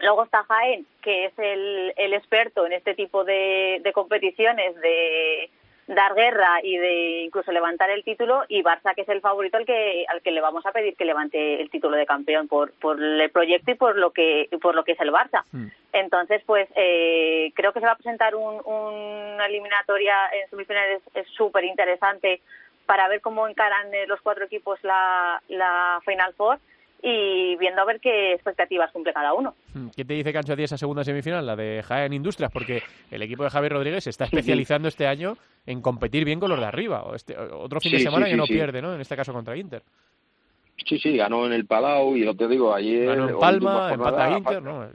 S6: Luego está Jaén, que es el, el experto en este tipo de, de competiciones, de, dar guerra y de incluso levantar el título y Barça que es el favorito al que al que le vamos a pedir que levante el título de campeón por por el proyecto y por lo que por lo que es el Barça. Entonces pues eh, creo que se va a presentar un, una eliminatoria en semifinales súper interesante para ver cómo encaran eh, los cuatro equipos la la Final Four y viendo a ver qué expectativas cumple cada uno.
S3: Hmm, ¿Qué te dice Cancho a esa segunda semifinal, la de Jaén Industrias? Porque el equipo de Javier Rodríguez se está especializando este año en competir bien con los de arriba. Este, otro fin de semana que no pierde, ¿no? En este caso contra Inter.
S7: Sí, sí, ganó en el Palau y lo te digo, ayer...
S3: Ganó en Palma, empata Inter, ¿no?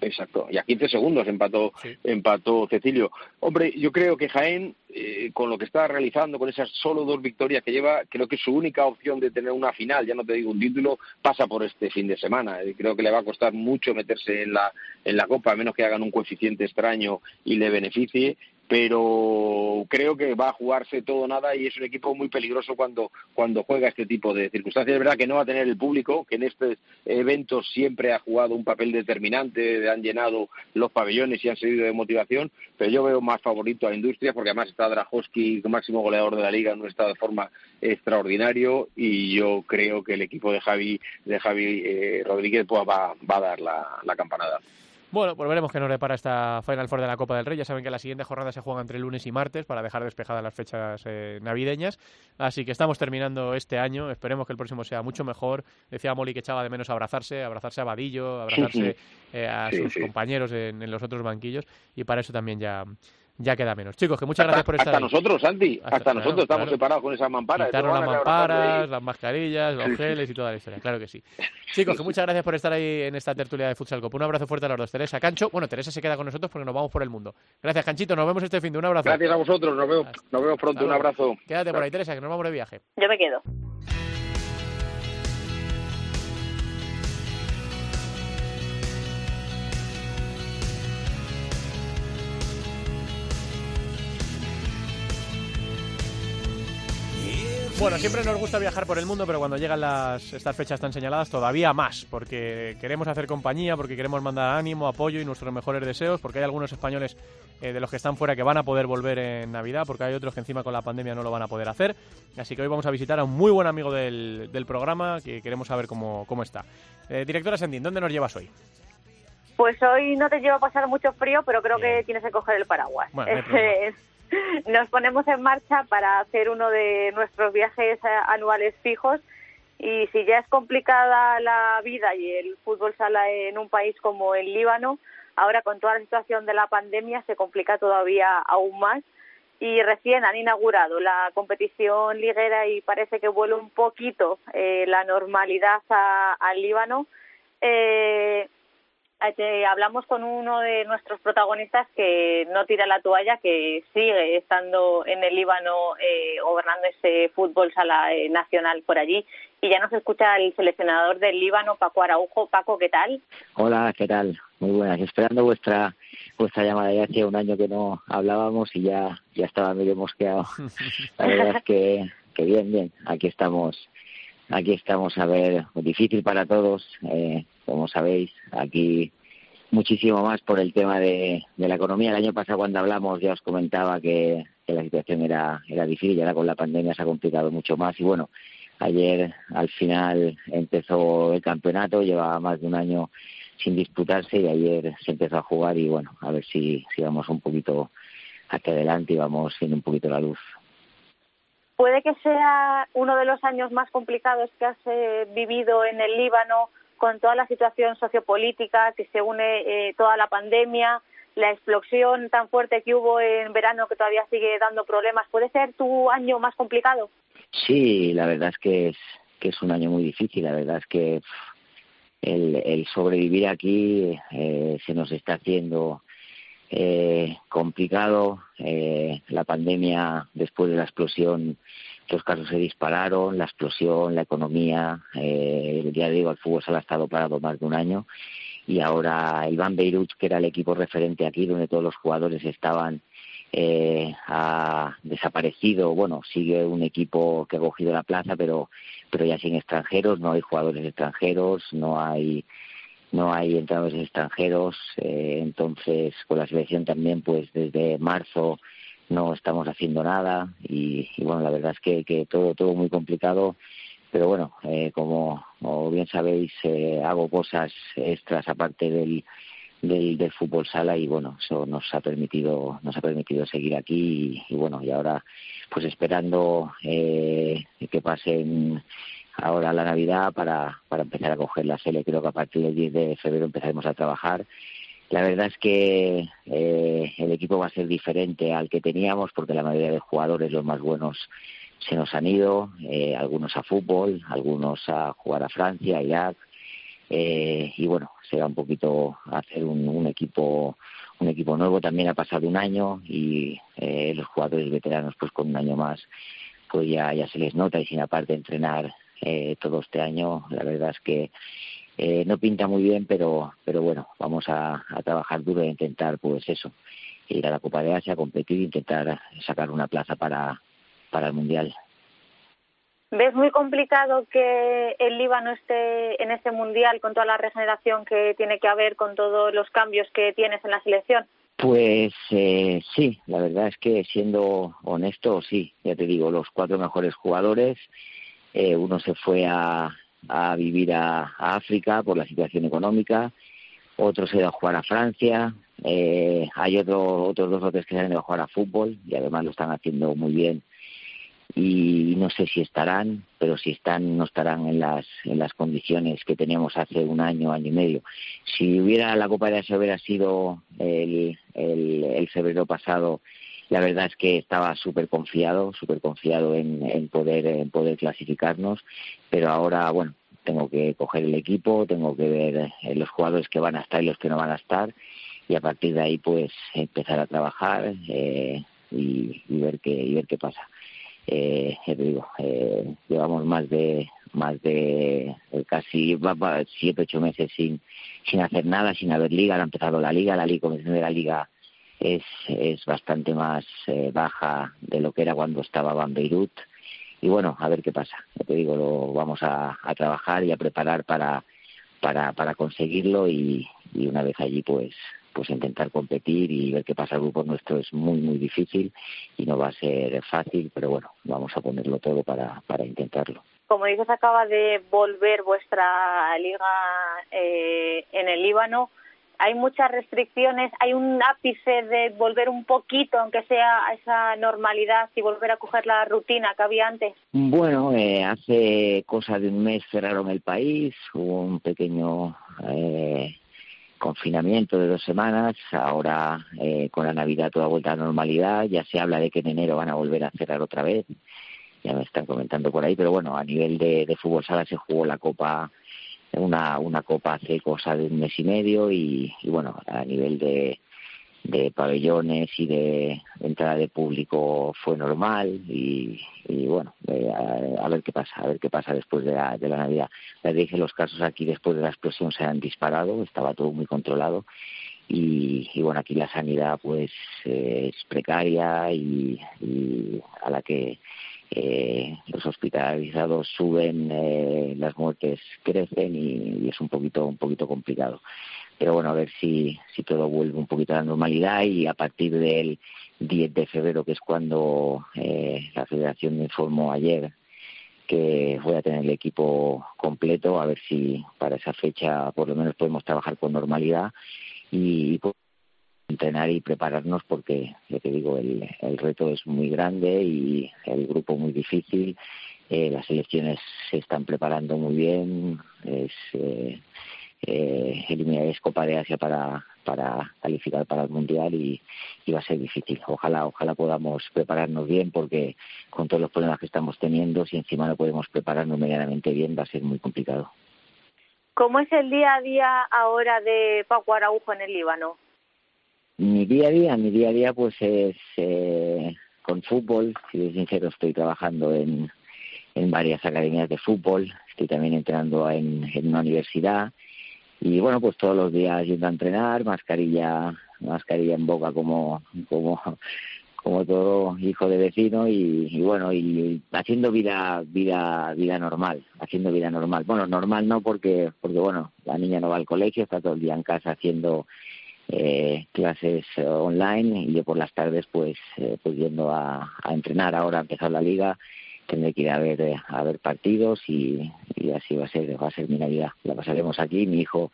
S7: Exacto, y a 15 segundos empató, empató Cecilio. Hombre, yo creo que Jaén, eh, con lo que está realizando, con esas solo dos victorias que lleva, creo que su única opción de tener una final, ya no te digo un título, pasa por este fin de semana. Creo que le va a costar mucho meterse en la, en la Copa, a menos que hagan un coeficiente extraño y le beneficie pero creo que va a jugarse todo nada y es un equipo muy peligroso cuando, cuando juega este tipo de circunstancias. Es verdad que no va a tener el público, que en estos eventos siempre ha jugado un papel determinante, han llenado los pabellones y han servido de motivación, pero yo veo más favorito a Industria porque además está Drajowski, máximo goleador de la liga, en un estado de forma extraordinario y yo creo que el equipo de Javi, de Javi eh, Rodríguez pues, va, va a dar la campanada.
S3: Bueno, pues veremos qué nos repara esta Final Four de la Copa del Rey. Ya saben que la siguiente jornada se juega entre lunes y martes para dejar despejadas las fechas eh, navideñas. Así que estamos terminando este año. Esperemos que el próximo sea mucho mejor. Decía Molly que echaba de menos abrazarse, abrazarse a Vadillo, abrazarse eh, a sus compañeros en, en, los otros banquillos. Y para eso también ya, ya queda menos. Chicos, que muchas gracias por estar
S7: hasta nosotros, Santi, hasta, nosotros estamos separados con esas mamparas.
S3: las mamparas, las mascarillas, los geles y toda la historia, claro que sí. Chicos, que muchas gracias por estar ahí en esta tertulia de Futsal Cop. Un abrazo fuerte a los dos. Teresa, Cancho, bueno, Teresa se queda con nosotros porque nos vamos por el mundo. Gracias, Canchito, nos vemos este fin de un abrazo.
S7: Gracias a vosotros, nos vemos, nos vemos pronto, un abrazo.
S3: Quédate por ahí, Teresa, que nos vamos de viaje.
S6: Yo me quedo.
S3: Bueno, siempre nos gusta viajar por el mundo, pero cuando llegan las, estas fechas tan señaladas, todavía más, porque queremos hacer compañía, porque queremos mandar ánimo, apoyo y nuestros mejores deseos, porque hay algunos españoles eh, de los que están fuera que van a poder volver en Navidad, porque hay otros que encima con la pandemia no lo van a poder hacer. Así que hoy vamos a visitar a un muy buen amigo del, programa, que queremos saber cómo, cómo está. Eh, directora Sendín, ¿dónde nos llevas hoy?
S6: Pues hoy no te llevo a pasar mucho frío, pero creo que tienes que coger el paraguas. Bueno, nos ponemos en marcha para hacer uno de nuestros viajes eh, anuales fijos y si ya es complicada la vida y el fútbol sala en un país como el Líbano, ahora con toda la situación de la pandemia se complica todavía aún más y recién han inaugurado la competición liguera y parece que vuelve un poquito eh, la normalidad al Líbano. Eh, eh, hablamos con uno de nuestros protagonistas que no tira la toalla, que sigue estando en el Líbano eh, gobernando ese fútbol sala eh, nacional por allí. Y ya nos escucha el seleccionador del Líbano, Paco Araujo. Paco, ¿qué tal?
S8: Hola, ¿qué tal? Muy buenas. Esperando vuestra vuestra llamada. Ya hacía un año que no hablábamos y ya, ya estaba medio mosqueado. La verdad es que, que bien, bien. Aquí estamos aquí estamos a ver, difícil para todos, eh, como sabéis, aquí muchísimo más por el tema de, la economía. El año pasado cuando hablamos ya os comentaba que, la situación era, era difícil y ahora con la pandemia se ha complicado mucho más y bueno, ayer al final empezó el campeonato, llevaba más de un año sin disputarse y ayer se empezó a jugar y bueno, a ver si, vamos un poquito hacia adelante y vamos viendo un poquito la luz.
S6: puede que sea uno de los años más complicados que has eh, vivido en el Líbano con toda la situación sociopolítica que se une eh, toda la pandemia, la explosión tan fuerte que hubo en verano que todavía sigue dando problemas. ¿Puede ser tu año más complicado?
S8: Sí, la verdad es que es, que es un año muy difícil. La verdad es que el, sobrevivir aquí eh, se nos está haciendo eh, complicado. Eh, la pandemia, después de la explosión, los casos se dispararon, la explosión, la economía. Eh, ya digo, el fútbol se ha estado parado más de un año. Y ahora Van Beirut, que era el equipo referente aquí, donde todos los jugadores estaban, eh, ha desaparecido. Bueno, sigue un equipo que ha cogido la plaza, pero, pero ya sin extranjeros, no hay jugadores extranjeros, no hay no hay entrenadores extranjeros, eh, entonces con la selección también, pues desde marzo no estamos haciendo nada y, bueno, la verdad es que, que, todo todo muy complicado, pero bueno, eh, como, bien sabéis, eh, hago cosas extras aparte del, del, del, fútbol sala y bueno, eso nos ha permitido nos ha permitido seguir aquí y, y bueno, y ahora pues esperando eh, que pasen ahora la Navidad para, para empezar a coger la sele. Creo que a partir del 10 de febrero empezaremos a trabajar. La verdad es que eh, el equipo va a ser diferente al que teníamos porque la mayoría de jugadores, los más buenos, se nos han ido, eh, algunos a fútbol, algunos a jugar a Francia, a Irak, eh, y bueno, será un poquito hacer un, un equipo un equipo nuevo. También ha pasado un año y eh, los jugadores veteranos, pues con un año más, pues ya, ya se les nota y sin aparte entrenar eh, todo este año. La verdad es que eh, no pinta muy bien, pero, pero bueno, vamos a, a trabajar duro e intentar, pues eso, ir a la Copa de Asia, competir e intentar sacar una plaza para, para el Mundial.
S6: ¿Ves muy complicado que el Líbano esté en este mundial con toda la regeneración que tiene que haber, con todos los cambios que tienes en la selección?
S8: Pues eh, sí, la verdad es que siendo honesto, sí, ya te digo, los cuatro mejores jugadores eh, uno se fue a, a vivir a, a, África por la situación económica, otro se ha ido a jugar a Francia, eh, hay otro, otros dos o tres que se han ido a jugar a fútbol y además lo están haciendo muy bien y no sé si estarán, pero si están no estarán en las en las condiciones que teníamos hace un año, año y medio. Si hubiera la Copa de Asia hubiera sido el, el, el febrero pasado la verdad es que estaba súper confiado, súper confiado en, en, poder, en poder clasificarnos, pero ahora, bueno, tengo que coger el equipo, tengo que ver eh, los jugadores que van a estar y los que no van a estar, y a partir de ahí, pues, empezar a trabajar eh, y, ver qué, y ver qué pasa. Eh, digo, eh, llevamos más de más de casi siete ocho meses sin sin hacer nada sin haber liga ha empezado la liga la liga de la liga es, es bastante más eh, baja de lo que era cuando estaba en Beirut. Y bueno, a ver qué pasa. Ya te digo, lo vamos a, a trabajar y a preparar para, para, para conseguirlo y, y una vez allí pues pues intentar competir y ver qué pasa. El grupo nuestro es muy, muy difícil y no va a ser fácil, pero bueno, vamos a ponerlo todo para, para intentarlo.
S6: Como dices, acaba de volver vuestra liga eh, en el Líbano hay muchas restricciones, hay un ápice de volver un poquito, aunque sea a esa normalidad y volver a coger la rutina que había antes?
S8: Bueno, eh, hace cosa de un mes cerraron el país, hubo un pequeño eh, confinamiento de dos semanas, ahora eh, con la Navidad toda vuelta a normalidad, ya se habla de que en enero van a volver a cerrar otra vez, ya me están comentando por ahí, pero bueno, a nivel de fútbol sala se jugó la Copa una, una copa hace cosa de un mes y medio y, bueno, a nivel de, de pabellones y de entrada de público fue normal y, y bueno, eh, a, ver qué pasa, a ver qué pasa después de la, de la Navidad. Les dije, los casos aquí después de la explosión se han disparado, estaba todo muy controlado y, y bueno, aquí la sanidad pues eh, es precaria y a la que eh, los hospitalizados suben, eh, las muertes crecen y, es un poquito un poquito complicado. Pero bueno, a ver si, si todo vuelve un poquito a la normalidad y a partir del 10 de febrero, que es cuando eh, la Federación me informó ayer que voy a tener el equipo completo, a ver si para esa fecha por lo menos podemos trabajar con normalidad y, y entrenar y prepararnos porque, ya te digo, el, el reto es muy grande y el grupo muy difícil. Eh, las elecciones se están preparando muy bien. Es eh, eh, eliminar Copa de Asia para, para calificar para el Mundial y, y, va a ser difícil. Ojalá, ojalá podamos prepararnos bien porque con todos los problemas que estamos teniendo, si encima no podemos prepararnos medianamente bien, va a ser muy complicado.
S6: ¿Cómo es el día a día ahora de Paco Araujo en el Líbano?
S8: Mi día a día, mi día a día pues es eh, con fútbol, si soy sincero estoy trabajando en, en varias academias de fútbol, estoy también entrenando en, en una universidad. Y bueno pues todos los días yendo a entrenar mascarilla mascarilla en boca como como como todo hijo de vecino. Y, y, bueno y haciendo vida vida vida normal haciendo vida normal. Bueno normal no porque porque bueno la niña no va al colegio está todo el día en casa haciendo eh, clases online y yo por las tardes pues eh, pues yendo a, entrenar ahora a empezar la liga tendré que ir a ver, eh, a ver partidos y, y, así va a ser, va a ser mi Navidad. La pasaremos aquí, mi hijo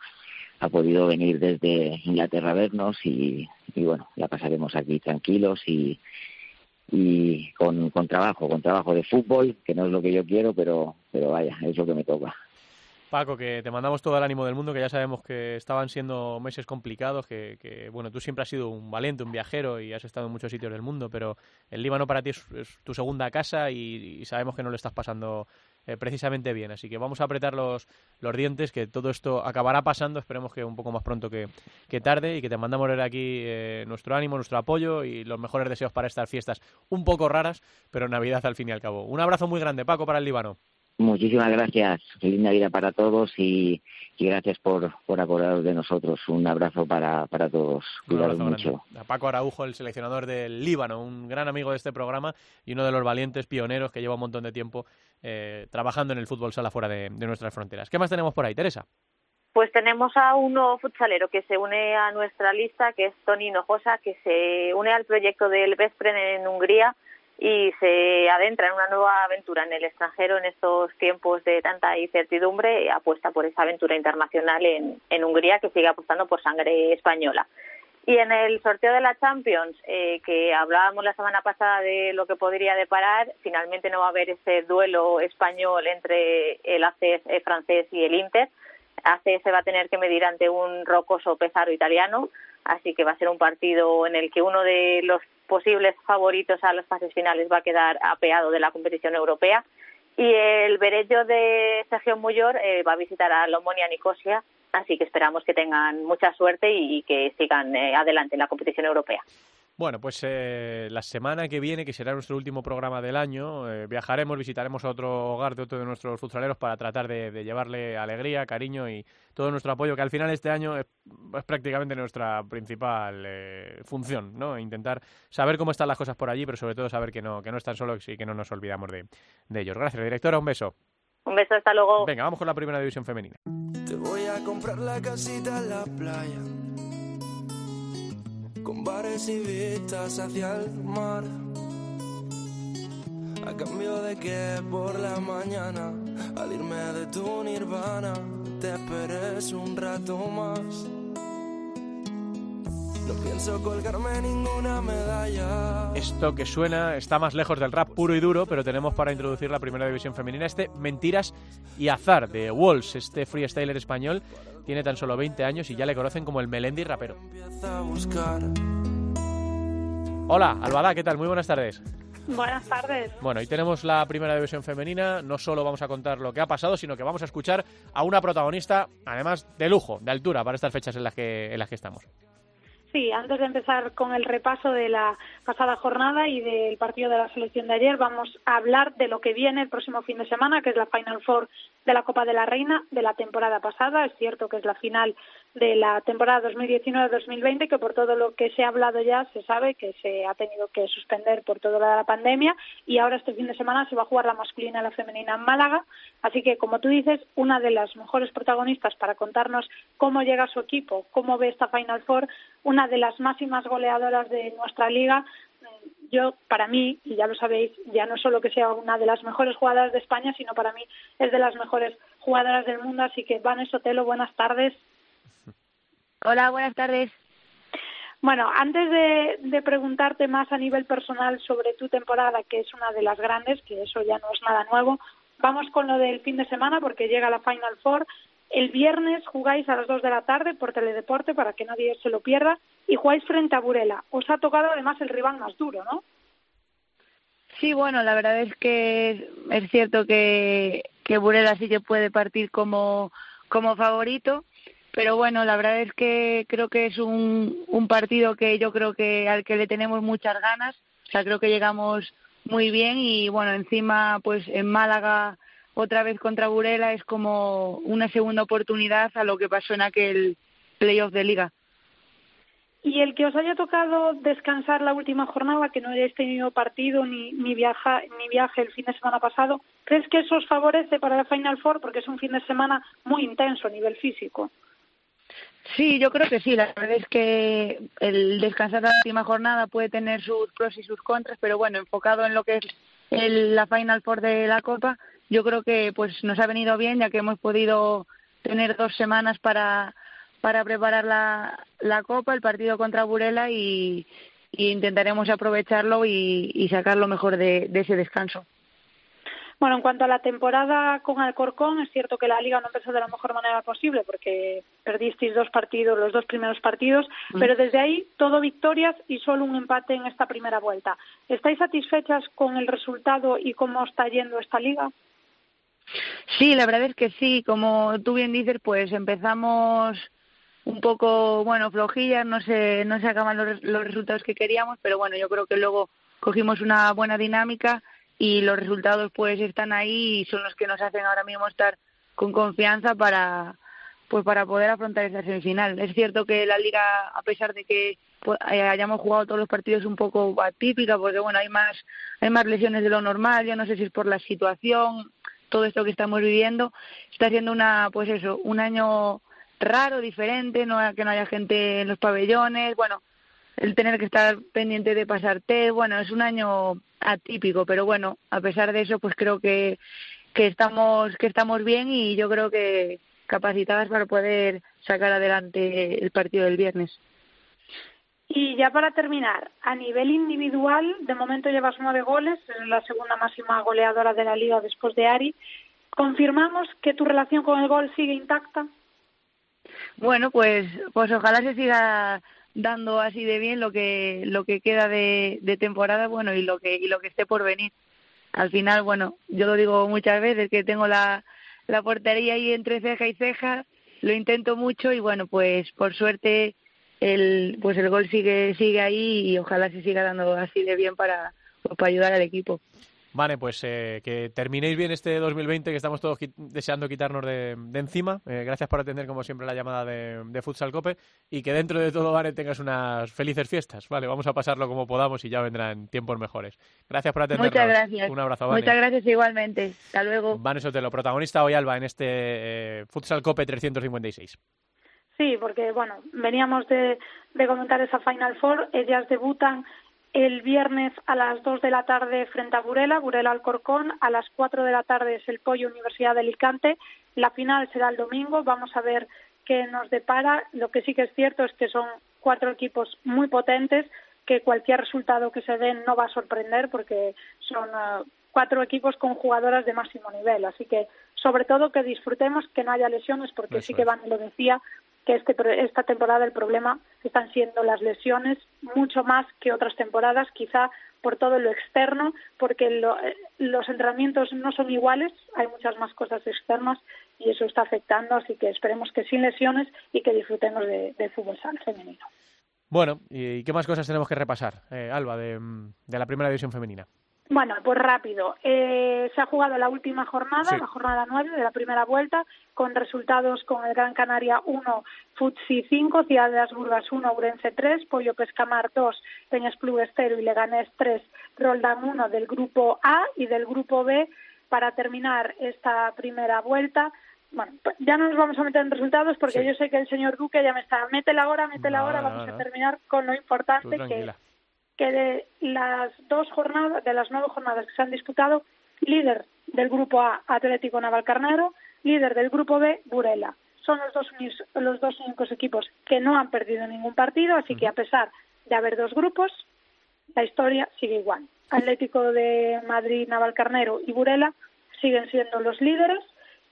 S8: ha podido venir desde Inglaterra a vernos y, y bueno, la pasaremos aquí tranquilos y, y con, con trabajo, con trabajo de fútbol, que no es lo que yo quiero, pero, pero vaya, es lo que me toca.
S3: Paco, que te mandamos todo el ánimo del mundo, que ya sabemos que estaban siendo meses complicados, que, que, bueno, tú siempre has sido un valiente, un viajero y has estado en muchos sitios del mundo, pero el Líbano para ti es, tu segunda casa y, sabemos que no lo estás pasando eh, precisamente bien, así que vamos a apretar los, los dientes, que todo esto acabará pasando, esperemos que un poco más pronto que, que tarde y que te mandamos ver aquí eh, nuestro ánimo, nuestro apoyo y los mejores deseos para estas fiestas un poco raras, pero Navidad al fin y al cabo. Un abrazo muy grande, Paco, para el Líbano.
S8: Muchísimas gracias. Feliz Navidad para todos y, y gracias por, por acordaros de nosotros. Un abrazo para, para todos. Cuidados mucho.
S3: A Paco Araujo, el seleccionador del Líbano, un gran amigo de este programa y uno de los valientes pioneros que lleva un montón de tiempo eh, trabajando en el fútbol sala fuera de, de nuestras fronteras. ¿Qué más tenemos por ahí, Teresa?
S6: Pues tenemos a un nuevo futsalero que se une a nuestra lista, que es Tony Hinojosa, que se une al proyecto del Veszprem en Hungría y se adentra en una nueva aventura en el extranjero en estos tiempos de tanta incertidumbre y apuesta por esa aventura internacional en, Hungría que sigue apostando por sangre española. Y en el sorteo de la Champions, eh, que hablábamos la semana pasada de lo que podría deparar, finalmente no va a haber ese duelo español entre el ACS francés y el Inter. ACS va a tener que medir ante un rocoso Pesaro italiano, así que va a ser un partido en el que uno de los posibles favoritos a las fases finales va a quedar apeado de la competición europea. Y el Berello de Sergio Muyor eh, va a visitar a Lomonia Nicosia, así que esperamos que tengan mucha suerte y que sigan eh, adelante en la competición europea.
S3: Bueno, pues eh, la semana que viene, que será nuestro último programa del año, eh, viajaremos, visitaremos a otro hogar de otro de nuestros futsaleros para tratar de, de, llevarle alegría, cariño y todo nuestro apoyo, que al final este año es, es prácticamente nuestra principal eh, función, ¿no? Intentar saber cómo están las cosas por allí, pero sobre todo saber que no, que no están solos y que no nos olvidamos de, de ellos. Gracias, directora, un beso.
S6: Un beso, hasta luego.
S3: Venga, vamos con la primera división femenina.
S9: Te voy a comprar la casita en la playa con bares y vistas hacia el mar. A cambio de que por la mañana, al irme de tu nirvana, te esperes un rato más. No pienso colgarme ninguna medalla.
S3: Esto que suena está más lejos del rap puro y duro, pero tenemos para introducir la primera división femenina este Mentiras y Azar de Walls, este freestyler español. Tiene tan solo 20 años y ya le conocen como el Melendi rapero. Hola, Albada, ¿qué tal? Muy buenas tardes.
S10: Buenas tardes.
S3: Bueno, hoy tenemos la primera división femenina. No solo vamos a contar lo que ha pasado, sino que vamos a escuchar a una protagonista, además de lujo, de altura, para estas fechas en las que, en las que estamos.
S10: Sí, antes de empezar con el repaso de la pasada jornada y del partido de la selección de ayer, vamos a hablar de lo que viene el próximo fin de semana, que es la Final Four de la Copa de la Reina de la temporada pasada. Es cierto que es la final de la temporada 2019-2020, que por todo lo que se ha hablado ya se sabe que se ha tenido que suspender por toda la pandemia y ahora este fin de semana se va a jugar la masculina y la femenina en Málaga. Así que, como tú dices, una de las mejores protagonistas para contarnos cómo llega su equipo, cómo ve esta Final Four, una de las máximas goleadoras de nuestra liga, yo, para mí, y ya lo sabéis, ya no solo que sea una de las mejores jugadoras de España, sino para mí es de las mejores jugadoras del mundo. Así que, Vanessa Sotelo, buenas tardes.
S11: Hola, buenas tardes.
S10: Bueno, antes de, preguntarte más a nivel personal sobre tu temporada, que es una de las grandes, que eso ya no es nada nuevo, vamos con lo del fin de semana porque llega la Final Four. El viernes jugáis a las 2 de la tarde por Teledeporte para que nadie se lo pierda y jugáis frente a Burela. Os ha tocado además el rival más duro, ¿no?
S11: Sí, bueno, la verdad es que es cierto que, que Burela sí que puede partir como, como favorito pero bueno, la verdad es que creo que es un, partido que yo creo que al que le tenemos muchas ganas, o sea, creo que llegamos muy bien y bueno, encima pues en Málaga otra vez contra Burela es como una segunda oportunidad a lo que pasó en aquel playoff de liga.
S10: Y el que os haya tocado descansar la última jornada, que no hayáis tenido partido ni, ni, viaja, ni viaje el fin de semana pasado, ¿crees que eso os favorece para la Final Four? Porque es un fin de semana muy intenso a nivel físico.
S11: Sí, yo creo que sí. La verdad es que el descansar la última jornada puede tener sus pros y sus contras, pero bueno, enfocado en lo que es el, la Final Four de la Copa, yo creo que pues nos ha venido bien ya que hemos podido tener dos semanas para para preparar la, la Copa, el partido contra Burela y, intentaremos aprovecharlo y, y sacar lo mejor de ese descanso.
S10: Bueno, en cuanto a la temporada con Alcorcón, es cierto que la liga no empezó de la mejor manera posible porque perdisteis dos partidos, los dos primeros partidos, mm. pero desde ahí todo victorias y solo un empate en esta primera vuelta. ¿Estáis satisfechas con el resultado y cómo está yendo esta liga?
S11: Sí, la verdad es que sí. Como tú bien dices, pues empezamos un poco, bueno, flojillas, no se, no se acaban los, los resultados que queríamos, pero bueno, yo creo que luego cogimos una buena dinámica y los resultados pues están ahí y son los que nos hacen ahora mismo estar con confianza para pues para poder afrontar esa semifinal. Es cierto que la liga, a pesar de que pues, hayamos jugado todos los partidos un poco atípica, porque bueno, hay más hay más lesiones de lo normal, yo no sé si es por la situación, todo esto que estamos viviendo, está siendo una pues eso, un año raro, diferente, no que no haya gente en los pabellones, bueno, el tener que estar pendiente de pasarte, bueno, es un año atípico, pero bueno, a pesar de eso, pues creo que, que estamos que estamos bien y yo creo que capacitadas para poder sacar adelante el partido del viernes.
S10: Y ya para terminar, a nivel individual, de momento llevas nueve goles, es la segunda máxima goleadora de la liga después de Ari. ¿Confirmamos que tu relación con el gol sigue intacta?
S11: Bueno, pues, pues ojalá se siga dando así de bien lo que lo que queda de, de temporada bueno y lo que y lo que esté por venir. Al final bueno yo lo digo muchas veces que tengo la la portería ahí entre ceja y ceja lo intento mucho y bueno pues por suerte el pues el gol sigue sigue ahí y ojalá se siga dando así de bien para pues, para ayudar al equipo
S3: Vale, pues eh, que terminéis bien este 2020 que estamos todos deseando quitarnos de, encima. Eh, gracias por atender, como siempre, la llamada de, Futsal Cope y que dentro de todo, Vane, tengas unas felices fiestas. Vale, vamos a pasarlo como podamos y ya vendrán tiempos mejores. Gracias por atendernos.
S11: Muchas gracias.
S3: Un abrazo, Vane.
S11: Muchas gracias igualmente. Hasta luego.
S3: Vane Sotelo, protagonista hoy, Alba, en este eh, Futsal Cope 356.
S10: Sí, porque bueno, veníamos de, de comentar esa Final Four, ellas debutan el viernes a las 2 de la tarde frente a Burela, Burela Alcorcón, a las 4 de la tarde es el Pollo Universidad de Alicante, la final será el domingo, vamos a ver qué nos depara, lo que sí que es cierto es que son cuatro equipos muy potentes, que cualquier resultado que se den no va a sorprender porque son eh, cuatro equipos con jugadoras de máximo nivel, así que sobre todo que disfrutemos, que no haya lesiones, porque sí que Van lo decía, que este, esta temporada el problema están siendo las lesiones mucho más que otras temporadas, quizá por todo lo externo, porque eh, los entrenamientos no son iguales, hay muchas más cosas externas y eso está afectando, así que esperemos que sin lesiones y que disfrutemos de, fútbol femenino.
S3: Bueno, ¿y qué más cosas tenemos que repasar, eh, Alba, de la primera división femenina?
S10: Bueno, pues rápido. Eh, se ha jugado la última jornada, la jornada 9 de la primera vuelta, con resultados con el Gran Canaria 1, Futsi 5, Ciudad de las Burgas 1, Urense 3, Pollo Pescamar 2, Peñas Plugues 0 y Leganés 3, Roldán 1 del grupo A y del grupo B para terminar esta primera vuelta. Bueno, pues ya no nos vamos a meter en resultados porque yo sé que el señor Duque ya me está, métela ahora, métela ahora, vamos a terminar con lo importante que que de las dos jornadas, de las nueve jornadas que se han disputado, líder del grupo A, Atlético Navalcarnero, líder del grupo B, Burela. son los dos, los dos únicos equipos que no han perdido ningún partido, así que a pesar de haber dos grupos, la historia sigue igual. Atlético de Madrid, Navalcarnero y Burela siguen siendo los líderes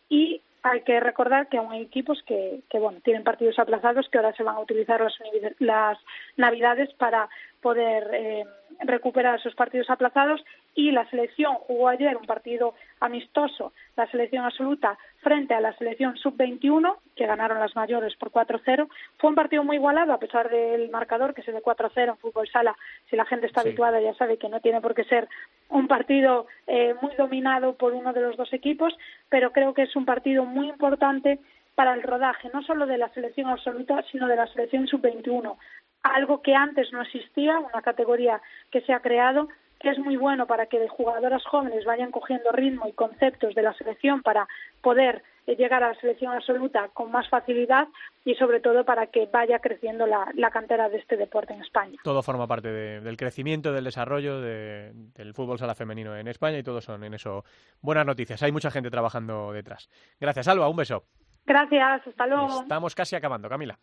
S10: y hay que recordar que aún hay equipos que, que bueno, tienen partidos aplazados que ahora se van a utilizar las, las navidades para poder eh, recuperar esos partidos aplazados y la selección jugó ayer un partido amistoso, la selección absoluta, frente a la selección sub-21, que ganaron las mayores por 4-0. Fue un partido muy igualado, a pesar del marcador, que se de 4-0 en fútbol sala. Si la gente está habituada ya sabe que no tiene por qué ser un partido eh, muy dominado por uno de los dos equipos, pero creo que es un partido muy importante para el rodaje, no solo de la selección absoluta, sino de la selección sub-21 algo que antes no existía, una categoría que se ha creado, que es muy bueno para que jugadoras jóvenes vayan cogiendo ritmo y conceptos de la selección para poder eh, llegar a la selección absoluta con más facilidad y sobre todo para que vaya creciendo la, cantera de este deporte en España.
S3: Todo forma parte del crecimiento, del desarrollo del fútbol sala femenino en España y todos son en eso buenas noticias. Hay mucha gente trabajando detrás. Gracias, Alba. Un beso.
S10: Gracias. Hasta luego.
S3: Estamos casi acabando, Camila.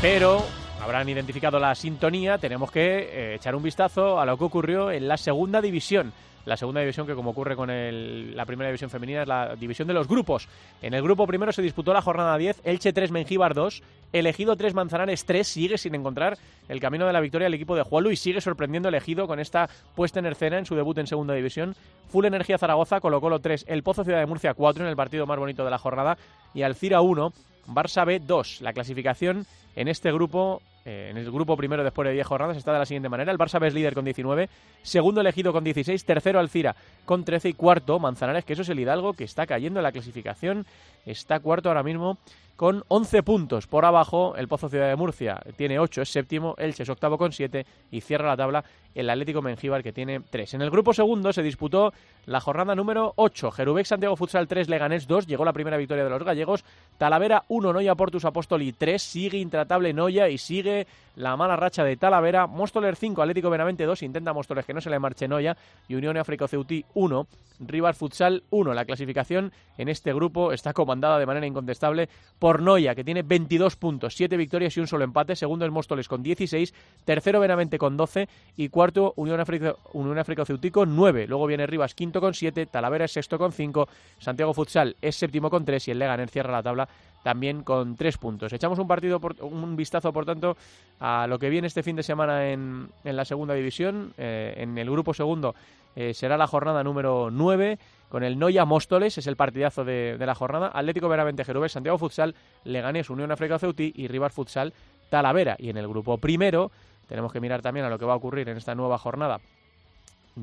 S3: Pero habrán identificado la sintonía, tenemos que eh, echar un vistazo a lo que ocurrió en la segunda división. La segunda división que como ocurre con la primera división femenina es la división de los grupos. En el grupo primero se disputó la jornada 10, Elche 3, Mengíbar 2, Elegido 3, Manzanares 3, sigue sin encontrar el camino de la victoria el equipo de Juan y sigue sorprendiendo Elegido con esta puesta en escena en su debut en segunda división. Full Energía Zaragoza, Colo Colo 3, El Pozo Ciudad de Murcia 4 en el partido más bonito de la jornada y Alcira 1, Barça B 2. La clasificación en este grupo, eh, en el grupo primero después de 10 jornadas, está de la siguiente manera. El Barça es líder con 19, segundo elegido con 16, tercero Alcira con 13 y cuarto Manzanares, que eso es el Hidalgo que está cayendo en la clasificación. Está cuarto ahora mismo con 11 puntos. Por abajo, el Pozo Ciudad de Murcia tiene 8, es séptimo, Elche es octavo con 7 y cierra la tabla el Atlético Mengíbar que tiene 3. En el grupo segundo se disputó la jornada número 8. Jerubec Santiago Futsal 3, Leganés 2, llegó la primera victoria de los gallegos. Talavera 1, Noya Portus Apóstoli 3, sigue intratable Noya y sigue la mala racha de Talavera. Móstoler 5, Atlético Benavente 2, intenta Móstoles que no se le marche Noya y Unión África Ceutí 1, Rivas Futsal 1. La clasificación en este grupo está comandada de manera incontestable por Noya, que tiene 22 puntos, 7 victorias y un solo empate. Segundo es Móstoles con 16, tercero Benavente con 12 y cuarto Unión África, Unión África Ceutico 9. Luego viene Rivas quinto con 7, Talavera es sexto con 5, Santiago Futsal es séptimo con 3 y el Leganés cierra la tabla también con 3 puntos. Echamos un partido un vistazo, por tanto, a lo que viene este fin de semana en, la segunda división. Eh, en el grupo segundo eh, será la jornada número 9 con el Noya Móstoles, es el partidazo de, la jornada. Atlético Veramente Jerubés, Santiago Futsal, Leganés, Unión África Ceutí y Rivas Futsal Talavera. Y en el grupo primero tenemos que mirar también a lo que va a ocurrir en esta nueva jornada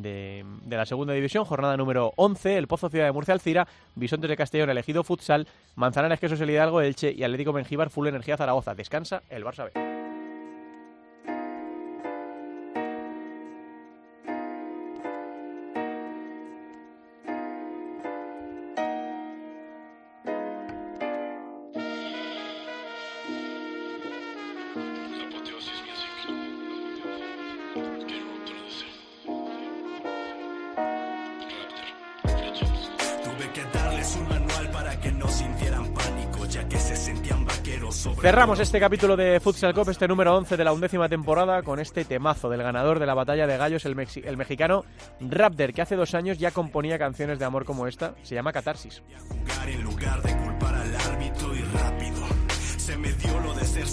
S3: de, la segunda división, jornada número 11, el Pozo Ciudad de Murcia Alcira, Bisontes de Castellón, elegido Futsal, Manzanares Quesos El Hidalgo, Elche y Atlético Mengíbar, Full Energía Zaragoza. Descansa el Barça B. Cerramos este capítulo de Futsal Cup, este número 11 de la undécima temporada, con este temazo del ganador de la batalla de gallos, el, el mexicano Raptor, que hace dos años ya componía canciones de amor como esta, se llama Catarsis.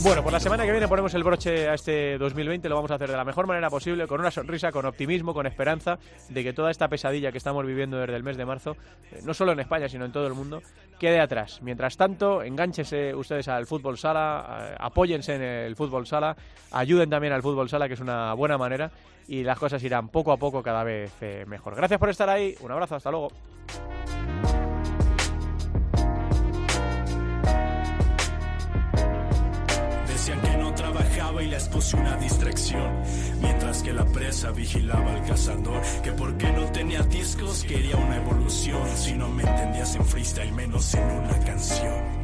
S3: Bueno, por la semana que viene ponemos el broche a este 2020, lo vamos a hacer de la mejor manera posible, con una sonrisa, con optimismo, con esperanza de que toda esta pesadilla que estamos viviendo desde el mes de marzo, eh, no solo en España, sino en todo el mundo, quede atrás. Mientras tanto, enganchense ustedes al fútbol sala, eh, apóyense en el fútbol sala, ayuden también al fútbol sala, que es una buena manera, y las cosas irán poco a poco cada vez eh, mejor. Gracias por estar ahí, un abrazo, hasta luego.
S12: Puse una distracción. Mientras que la presa vigilaba al cazador. Que porque no tenía discos quería una evolución. Si no me entendías en freestyle, menos en una canción.